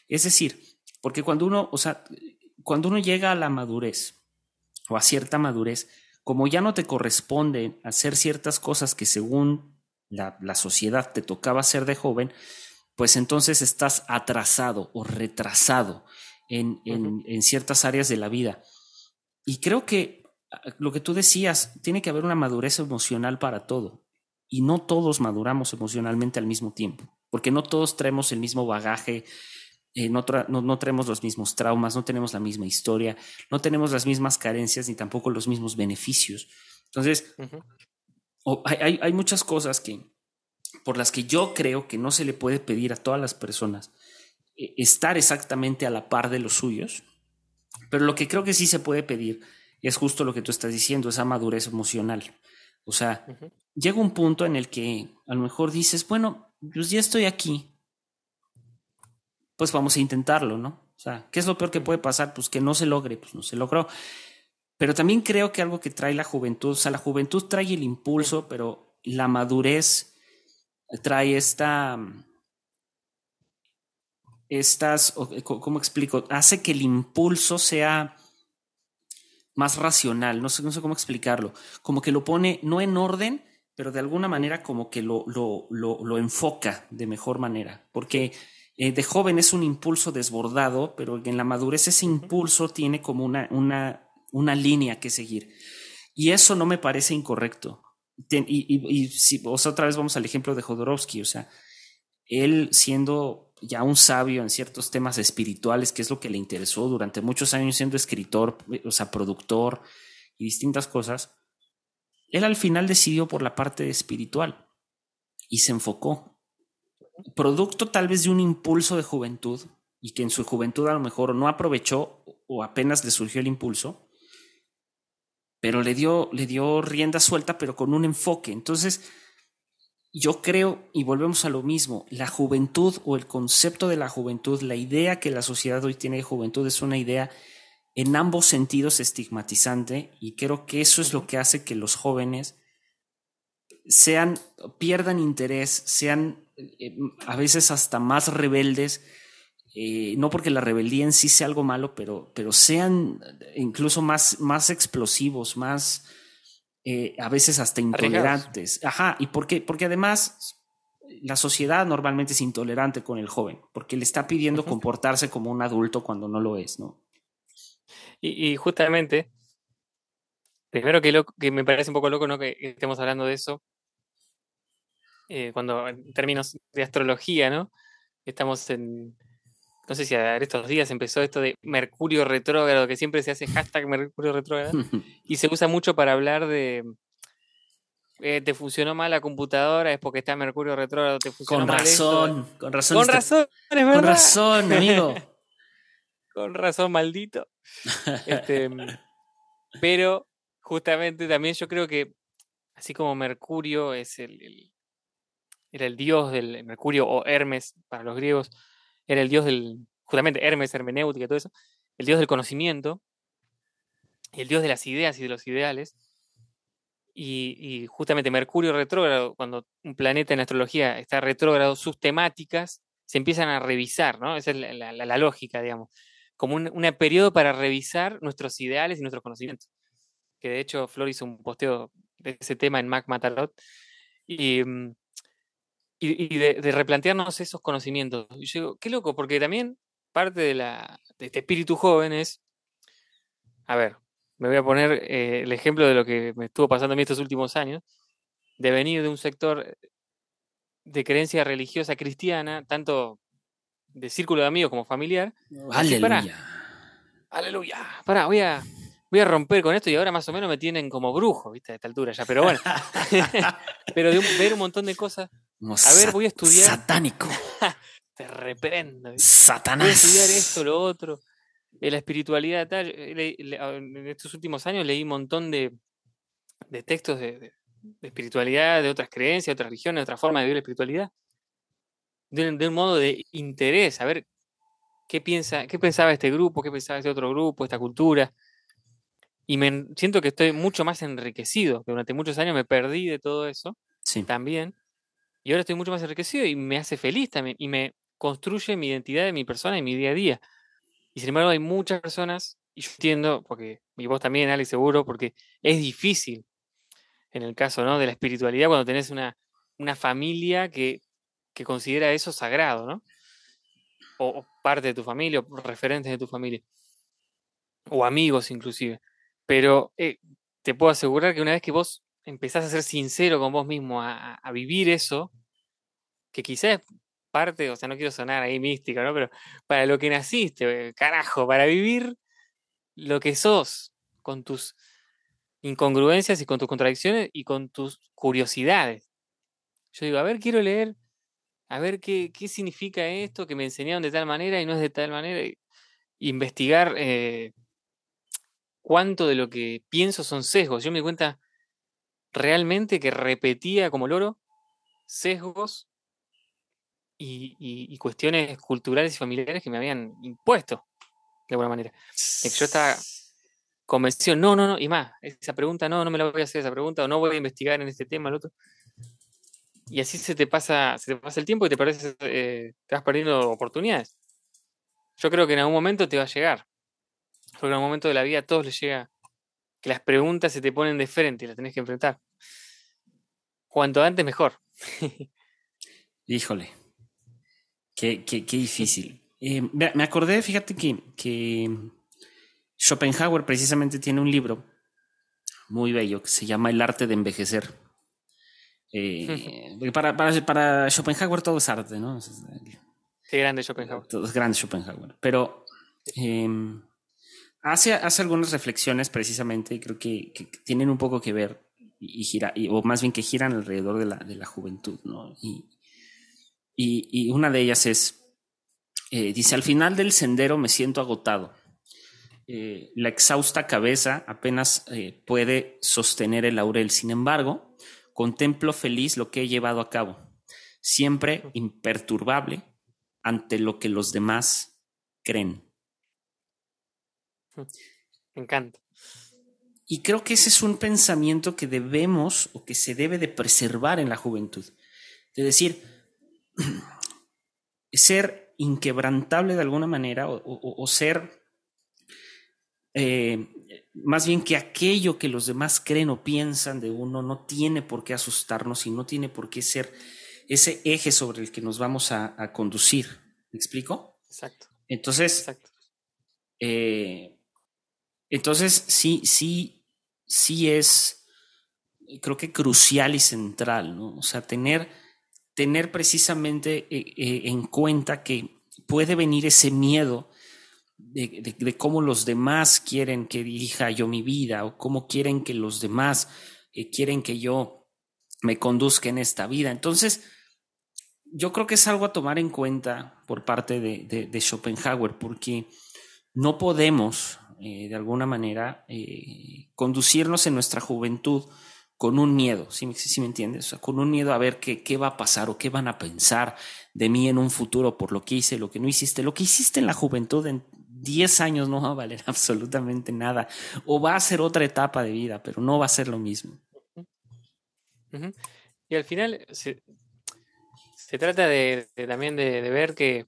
Es decir, porque cuando uno, o sea, cuando uno llega a la madurez o a cierta madurez, como ya no te corresponde hacer ciertas cosas que según la, la sociedad te tocaba hacer de joven, pues entonces estás atrasado o retrasado en, ciertas áreas de la vida. Y creo que ah, lo que tú decías, tiene que haber una madurez emocional para todo. Y no todos maduramos emocionalmente al mismo tiempo, porque no todos traemos el mismo bagaje, eh, no, traemos los mismos traumas, no tenemos la misma historia, no tenemos las mismas carencias ni tampoco los mismos beneficios. Entonces, hay, muchas cosas que, por las que yo creo que no se le puede pedir a todas las personas eh, estar exactamente a la par de los suyos, pero lo que creo que sí se puede pedir es justo lo que tú estás diciendo, esa madurez emocional. O sea, llega un punto en el que a lo mejor dices, bueno, pues ya estoy aquí, pues vamos a intentarlo, ¿no? O sea, ¿qué es lo peor que puede pasar? Pues que no se logre, pues no se logró. Pero también creo que algo que trae la juventud, o sea, la juventud trae el impulso, pero la madurez trae esta, estas, eh, ¿cómo explico? Hace que el impulso sea más racional, no sé, no sé cómo explicarlo, como que lo pone no en orden, pero de alguna manera como que lo, lo, lo, enfoca de mejor manera, porque eh, de joven es un impulso desbordado, pero en la madurez ese impulso tiene como una, una, una línea que seguir. Y eso no me parece incorrecto y, si otra vez vamos al ejemplo de Jodorowsky, o sea, él siendo ya un sabio en ciertos temas espirituales, que es lo que le interesó durante muchos años siendo escritor, o sea, productor y distintas cosas, él al final decidió por la parte espiritual. y se enfocó. Producto tal vez de un impulso de juventud y que en su juventud a lo mejor no aprovechó o apenas le surgió el impulso, pero le dio, le dio rienda suelta, pero con un enfoque. Entonces, yo creo, y volvemos a lo mismo, la juventud o el concepto de la juventud, la idea que la sociedad hoy tiene de juventud es una idea en ambos sentidos estigmatizante y creo que eso es lo que hace que los jóvenes sean, pierdan interés, sean eh, a veces hasta más rebeldes, eh, no porque la rebeldía en sí sea algo malo, pero, pero sean incluso más, más explosivos, más eh, a veces hasta intolerantes. Ajá, ¿y por qué? Porque además la sociedad normalmente es intolerante con el joven, porque le está pidiendo comportarse como un adulto cuando no lo es, ¿no? Y, justamente, primero que, lo, que me parece un poco loco, ¿no? Que estemos hablando de eso, eh, cuando en términos de astrología, ¿no? Estamos en, no sé si a estos días empezó esto de Mercurio retrógrado, que siempre se hace hashtag Mercurio retrógrado, y se usa mucho para hablar de, eh, te funcionó mal la computadora, es porque está Mercurio retrógrado, te funcionó con razón, con razón, con razón, es verdad. Con razón, amigo. con razón, maldito. Este, pero justamente también yo creo que, así como Mercurio es el era el dios del Mercurio o Hermes para los griegos, era el dios del, justamente Hermes, hermenéutica, todo eso, el dios del conocimiento, el dios de las ideas y de los ideales. Y, justamente Mercurio retrógrado, cuando un planeta en astrología está retrógrado, sus temáticas se empiezan a revisar, ¿no? Esa es la, lógica, digamos. Como un, periodo para revisar nuestros ideales y nuestros conocimientos. Que de hecho Flor hizo un posteo de ese tema en Mac Matarot. Y, mm, y, de, replantearnos esos conocimientos. Y yo digo, qué loco, porque también parte de, la, de este espíritu joven es, a ver, me voy a poner eh, el ejemplo de lo que me estuvo pasando a mí estos últimos años, de venir de un sector de creencia religiosa cristiana, tanto de círculo de amigos como familiar. Aleluya. aleluya. Pará, voy a, voy a romper con esto y ahora más o menos me tienen como brujo, ¿viste? A esta altura ya, pero bueno. pero de ver un montón de cosas a ver, voy a estudiar. Satánico. Te reprendo. Satanás. Voy a estudiar esto, lo otro. la espiritualidad, tal. en estos últimos años leí un montón de, textos de, espiritualidad, de otras creencias, de otras religiones, de otras formas de vivir la espiritualidad. De, un modo de interés, a ver qué, piensa, qué pensaba este grupo, qué pensaba este otro grupo, esta cultura. Y me siento que estoy mucho más enriquecido, que durante muchos años me perdí de todo eso. Sí. También. Y ahora estoy mucho más enriquecido y me hace feliz también. Y me construye mi identidad de mi persona y mi día a día. Y sin embargo hay muchas personas, y yo entiendo, porque, y vos también, Alex, seguro, porque es difícil en el caso ¿no? de la espiritualidad cuando tenés una, una familia que, que, considera eso sagrado, ¿no? O, parte de tu familia, o referentes de tu familia. O amigos inclusive. Pero eh, te puedo asegurar que una vez que vos empezás a ser sincero con vos mismo, a, vivir eso, que quizás parte, o sea, no quiero sonar ahí místico, ¿no? Pero para lo que naciste, carajo, para vivir lo que sos, con tus incongruencias y con tus contradicciones y con tus curiosidades. Yo digo, a ver, quiero leer, a ver qué, qué significa esto que me enseñaron de tal manera y no es de tal manera. investigar eh, cuánto de lo que pienso son sesgos. Yo me di cuenta realmente que repetía como loro sesgos y, cuestiones culturales y familiares que me habían impuesto de alguna manera. yo estaba convencido, no, no, no, y más, esa pregunta, no, no me la voy a hacer esa pregunta, o no voy a investigar en este tema, el otro. Y así se te pasa, se te pasa el tiempo y te parece, eh, te vas perdiendo oportunidades. Yo creo que en algún momento te va a llegar. Porque en algún momento de la vida a todos les llega que las preguntas se te ponen de frente y las tenés que enfrentar. Cuanto antes, mejor. Híjole. Qué, qué, difícil. Eh, me acordé, fíjate que, que Schopenhauer precisamente tiene un libro muy bello que se llama El arte de envejecer. Eh, para, para, para, Schopenhauer todo es arte, ¿no? Qué grande Schopenhauer. Todo es grande Schopenhauer. Pero em, hace, hace algunas reflexiones precisamente y creo que, tienen un poco que ver y, gira, o más bien que giran alrededor de la, de la juventud, ¿no? Y, y, una de ellas es, eh, dice, al final del sendero me siento agotado. Eh, la exhausta cabeza apenas eh, puede sostener el laurel. Sin embargo, contemplo feliz lo que he llevado a cabo, siempre imperturbable ante lo que los demás creen. Me encanta. Y creo que ese es un pensamiento que debemos o que se debe de preservar en la juventud. De decir, ser inquebrantable de alguna manera o, ser eh, más bien que aquello que los demás creen o piensan de uno no tiene por qué asustarnos y no tiene por qué ser ese eje sobre el que nos vamos a, conducir. ¿Me explico? Exacto. Entonces, Exacto. Eh, entonces sí, sí, sí es, creo que crucial y central, ¿no? O sea, tener, tener precisamente eh, eh, en cuenta que puede venir ese miedo de, cómo los demás quieren que dirija yo mi vida o cómo quieren que los demás eh, quieren que yo me conduzca en esta vida. Entonces, yo creo que es algo a tomar en cuenta por parte de Schopenhauer, porque no podemos de alguna manera, conducirnos en nuestra juventud con un miedo, ¿sí, me entiendes? Con un miedo a ver qué, qué va a pasar o qué van a pensar de mí en un futuro por lo que hice, lo que no hiciste. Lo que hiciste en la juventud en 10 años no va a valer absolutamente nada. O va a ser otra etapa de vida, pero no va a ser lo mismo. Y al final se, trata de, también de, ver que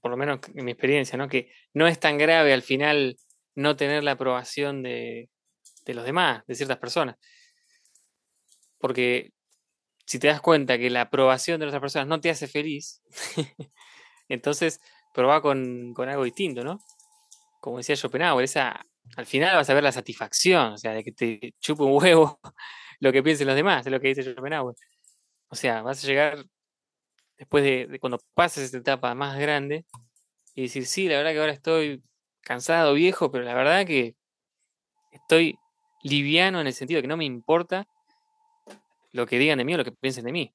por lo menos en mi experiencia, ¿no? Que no es tan grave al final no tener la aprobación de, los demás, de ciertas personas. Porque si te das cuenta que la aprobación de otras personas no te hace feliz, entonces probá con, algo distinto, ¿no? Como decía Schopenhauer, esa, al final vas a ver la satisfacción, o sea, de que te chupe un huevo lo que piensen los demás, es lo que dice Schopenhauer. O sea, vas a llegar después de, cuando pases esta etapa más grande y decir, sí, la verdad que ahora estoy cansado, viejo, pero la verdad que estoy liviano en el sentido de que no me importa lo que digan de mí o lo que piensen de mí.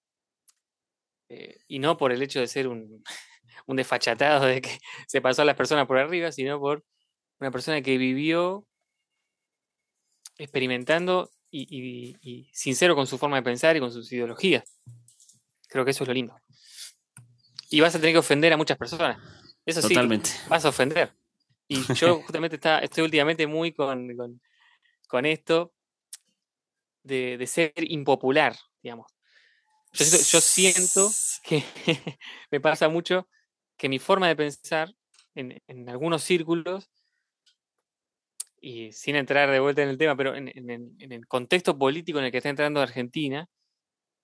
Eh, y no por el hecho de ser un, un desfachatado de que se pasó a las personas por arriba, sino por una persona que vivió experimentando y sincero con su forma de pensar y con sus ideologías. Creo que eso es lo lindo y vas a tener que ofender a muchas personas. Eso sí, vas a ofender. Y yo justamente está, estoy últimamente muy con, con, esto de, ser impopular, digamos. Yo siento, que me pasa mucho que mi forma de pensar en, algunos círculos, y sin entrar de vuelta en el tema, pero en, en, el contexto político en el que está entrando Argentina,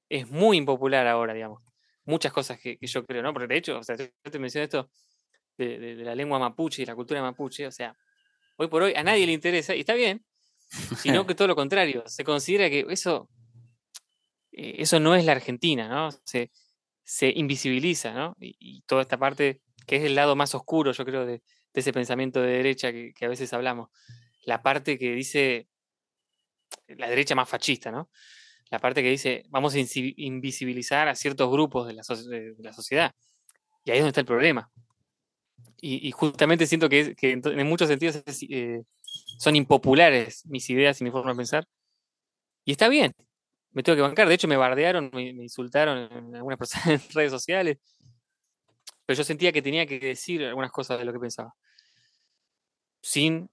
es muy impopular ahora, digamos muchas cosas que, yo creo, ¿no? Porque de hecho, o sea, yo te mencioné esto de, la lengua mapuche y la cultura mapuche, o sea, hoy por hoy a nadie le interesa, y está bien, sino que todo lo contrario, se considera que eso, eh, eso no es la Argentina, ¿no? Se, se invisibiliza, ¿no? Y, toda esta parte que es el lado más oscuro, yo creo, de, ese pensamiento de derecha que, a veces hablamos, la parte que dice la derecha más fascista, ¿no? la parte que dice vamos a invisibilizar a ciertos grupos de la, sociedad. Y ahí es donde está el problema. Y, justamente siento que, en, muchos sentidos eh, son impopulares mis ideas y mi forma de pensar. Y está bien, me tengo que bancar. De hecho, me bardearon, me, insultaron en algunas personas en redes sociales. Pero yo sentía que tenía que decir algunas cosas de lo que pensaba. Sin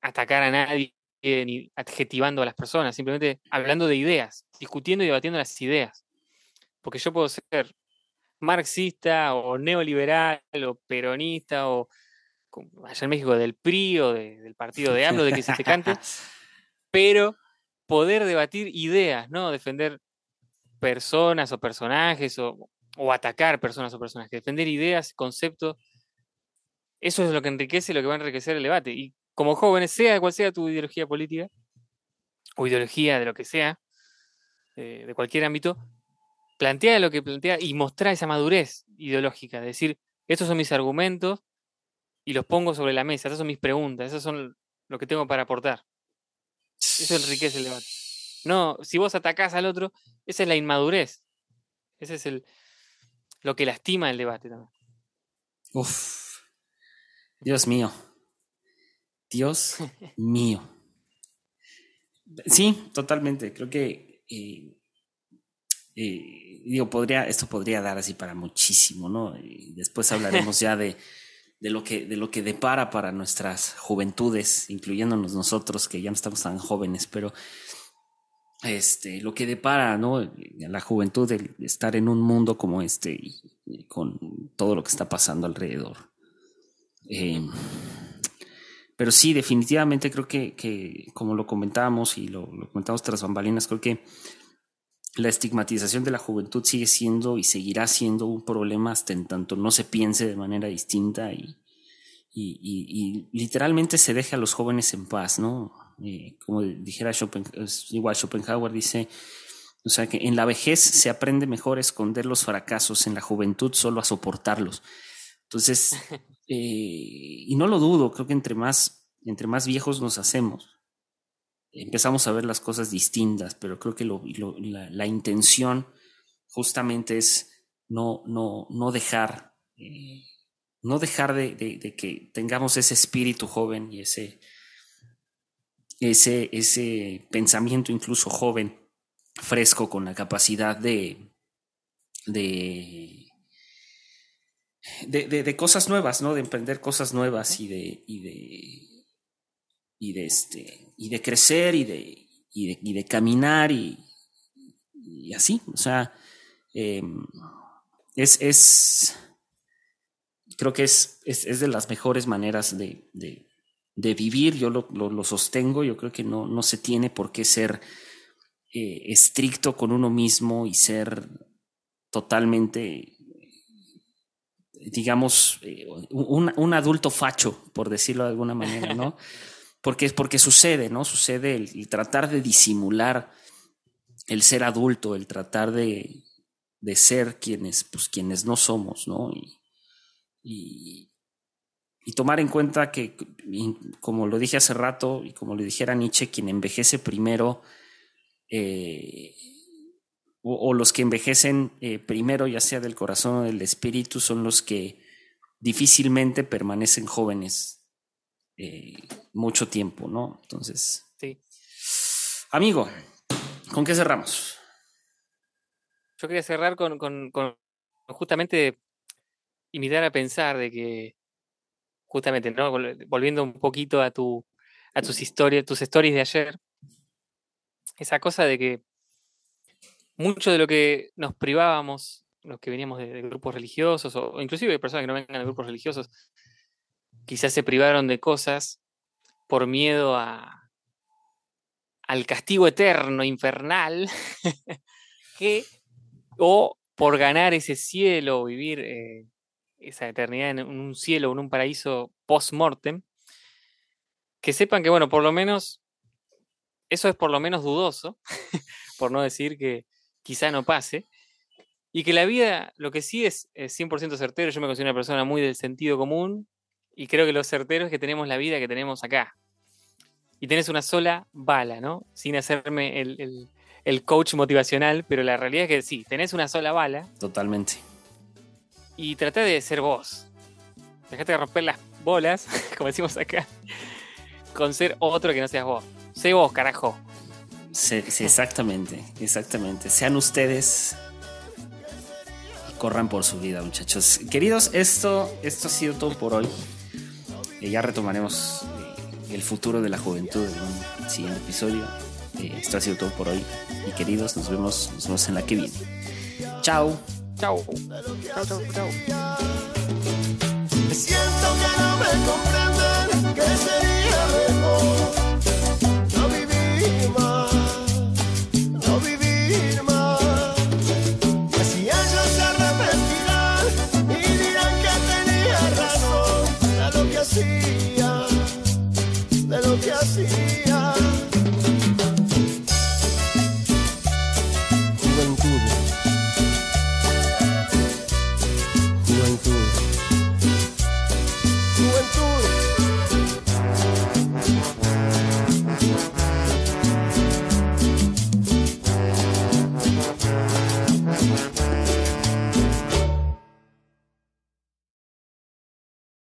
atacar a nadie ni adjetivando a las personas, simplemente hablando de ideas, discutiendo y debatiendo las ideas. Porque yo puedo ser marxista o neoliberal o peronista o allá en México del PRI o del partido de AMLO, de que se te cante, pero poder debatir ideas, ¿no? Defender personas o personajes o, o atacar personas o personajes, defender ideas, conceptos, eso es lo que enriquece, lo que va a enriquecer el debate. Y como jóvenes, sea cual sea tu ideología política o ideología de lo que sea, eh, de cualquier ámbito, plantea lo que plantea y mostrar esa madurez ideológica, de decir, estos son mis argumentos y los pongo sobre la mesa, estas son mis preguntas, esas son lo que tengo para aportar. Eso enriquece el debate. No, si vos atacás al otro, esa es la inmadurez. Ese es el lo que lastima el debate también. Uf. Dios mío. Dios mío. Sí, totalmente. Creo que eh, eh, digo, podría, esto podría dar así para muchísimo, ¿no? Y después hablaremos ya de, de, lo que, de lo que depara para nuestras juventudes, incluyéndonos nosotros, que ya no estamos tan jóvenes, pero este, lo que depara, ¿no? La juventud de estar en un mundo como este y, con todo lo que está pasando alrededor. Em, pero sí, definitivamente creo que, que como lo comentábamos y lo, lo, comentamos tras bambalinas, creo que la estigmatización de la juventud sigue siendo y seguirá siendo un problema hasta en tanto no se piense de manera distinta y, y, y, y literalmente se deje a los jóvenes en paz, ¿no? Eh, como dijera igual Schopenhauer dice, o sea que en la vejez se aprende mejor a esconder los fracasos, en la juventud solo a soportarlos. Entonces, eh, y no lo dudo, creo que entre más, entre más viejos nos hacemos, empezamos a ver las cosas distintas, pero creo que la, intención justamente es no, no, no dejar, eh, no dejar de, de, de, que tengamos ese espíritu joven y ese, ese, ese pensamiento incluso joven, fresco, con la capacidad de, de, de, de, cosas nuevas, ¿no? De emprender cosas nuevas y de, y de, y de, este, y de crecer y de, y de, caminar y, así, o sea, eh, es, es, creo que es, es, de las mejores maneras de, de, vivir, yo lo, lo, lo, sostengo, yo creo que no, no se tiene por qué ser eh, estricto con uno mismo y ser totalmente, digamos, eh, un, un, adulto facho, por decirlo de alguna manera, ¿no? Porque, porque sucede, ¿no? Sucede el, tratar de disimular el ser adulto, el tratar de, de ser quienes, pues, quienes no somos, ¿no? Y, y, tomar en cuenta que, como lo dije hace rato y como le dijera Nietzsche, quien envejece primero, eh, o, o, los que envejecen eh, primero, ya sea del corazón o del espíritu, son los que difícilmente permanecen jóvenes eh, mucho tiempo, ¿no? Entonces, sí. amigo, ¿con qué cerramos? Yo quería cerrar con, con, con justamente invitar a pensar de que justamente, ¿no? Volviendo un poquito a, tu, a tus historias, tus stories de ayer, esa cosa de que mucho de lo que nos privábamos, los que veníamos de, de grupos religiosos, o, inclusive de personas que no vengan de grupos religiosos, quizás se privaron de cosas por miedo a, al castigo eterno, infernal, que, o por ganar ese cielo, vivir eh, esa eternidad en un cielo en un paraíso post-mortem, que sepan que, bueno, por lo menos, eso es por lo menos dudoso, por no decir que quizá no pase, y que la vida, lo que sí es, es 100% certero, yo me considero una persona muy del sentido común, y creo que lo certero es que tenemos la vida que tenemos acá. Y tenés una sola bala, ¿no? Sin hacerme el, el, el coach motivacional, pero la realidad es que sí, tenés una sola bala. Totalmente y traté de ser vos. Dejate de romper las bolas, como decimos acá, con ser otro que no seas vos. Sé vos, carajo. Sí, sí, exactamente, exactamente. Sean ustedes y corran por su vida, muchachos. Queridos, esto, esto ha sido todo por hoy. Eh, ya retomaremos eh, el futuro de la juventud en un siguiente episodio. Eh, esto ha sido todo por hoy. Y queridos, nos vemos, nos vemos en la que viene. Chao. Chao. Chao, chao, chao. Siento que no me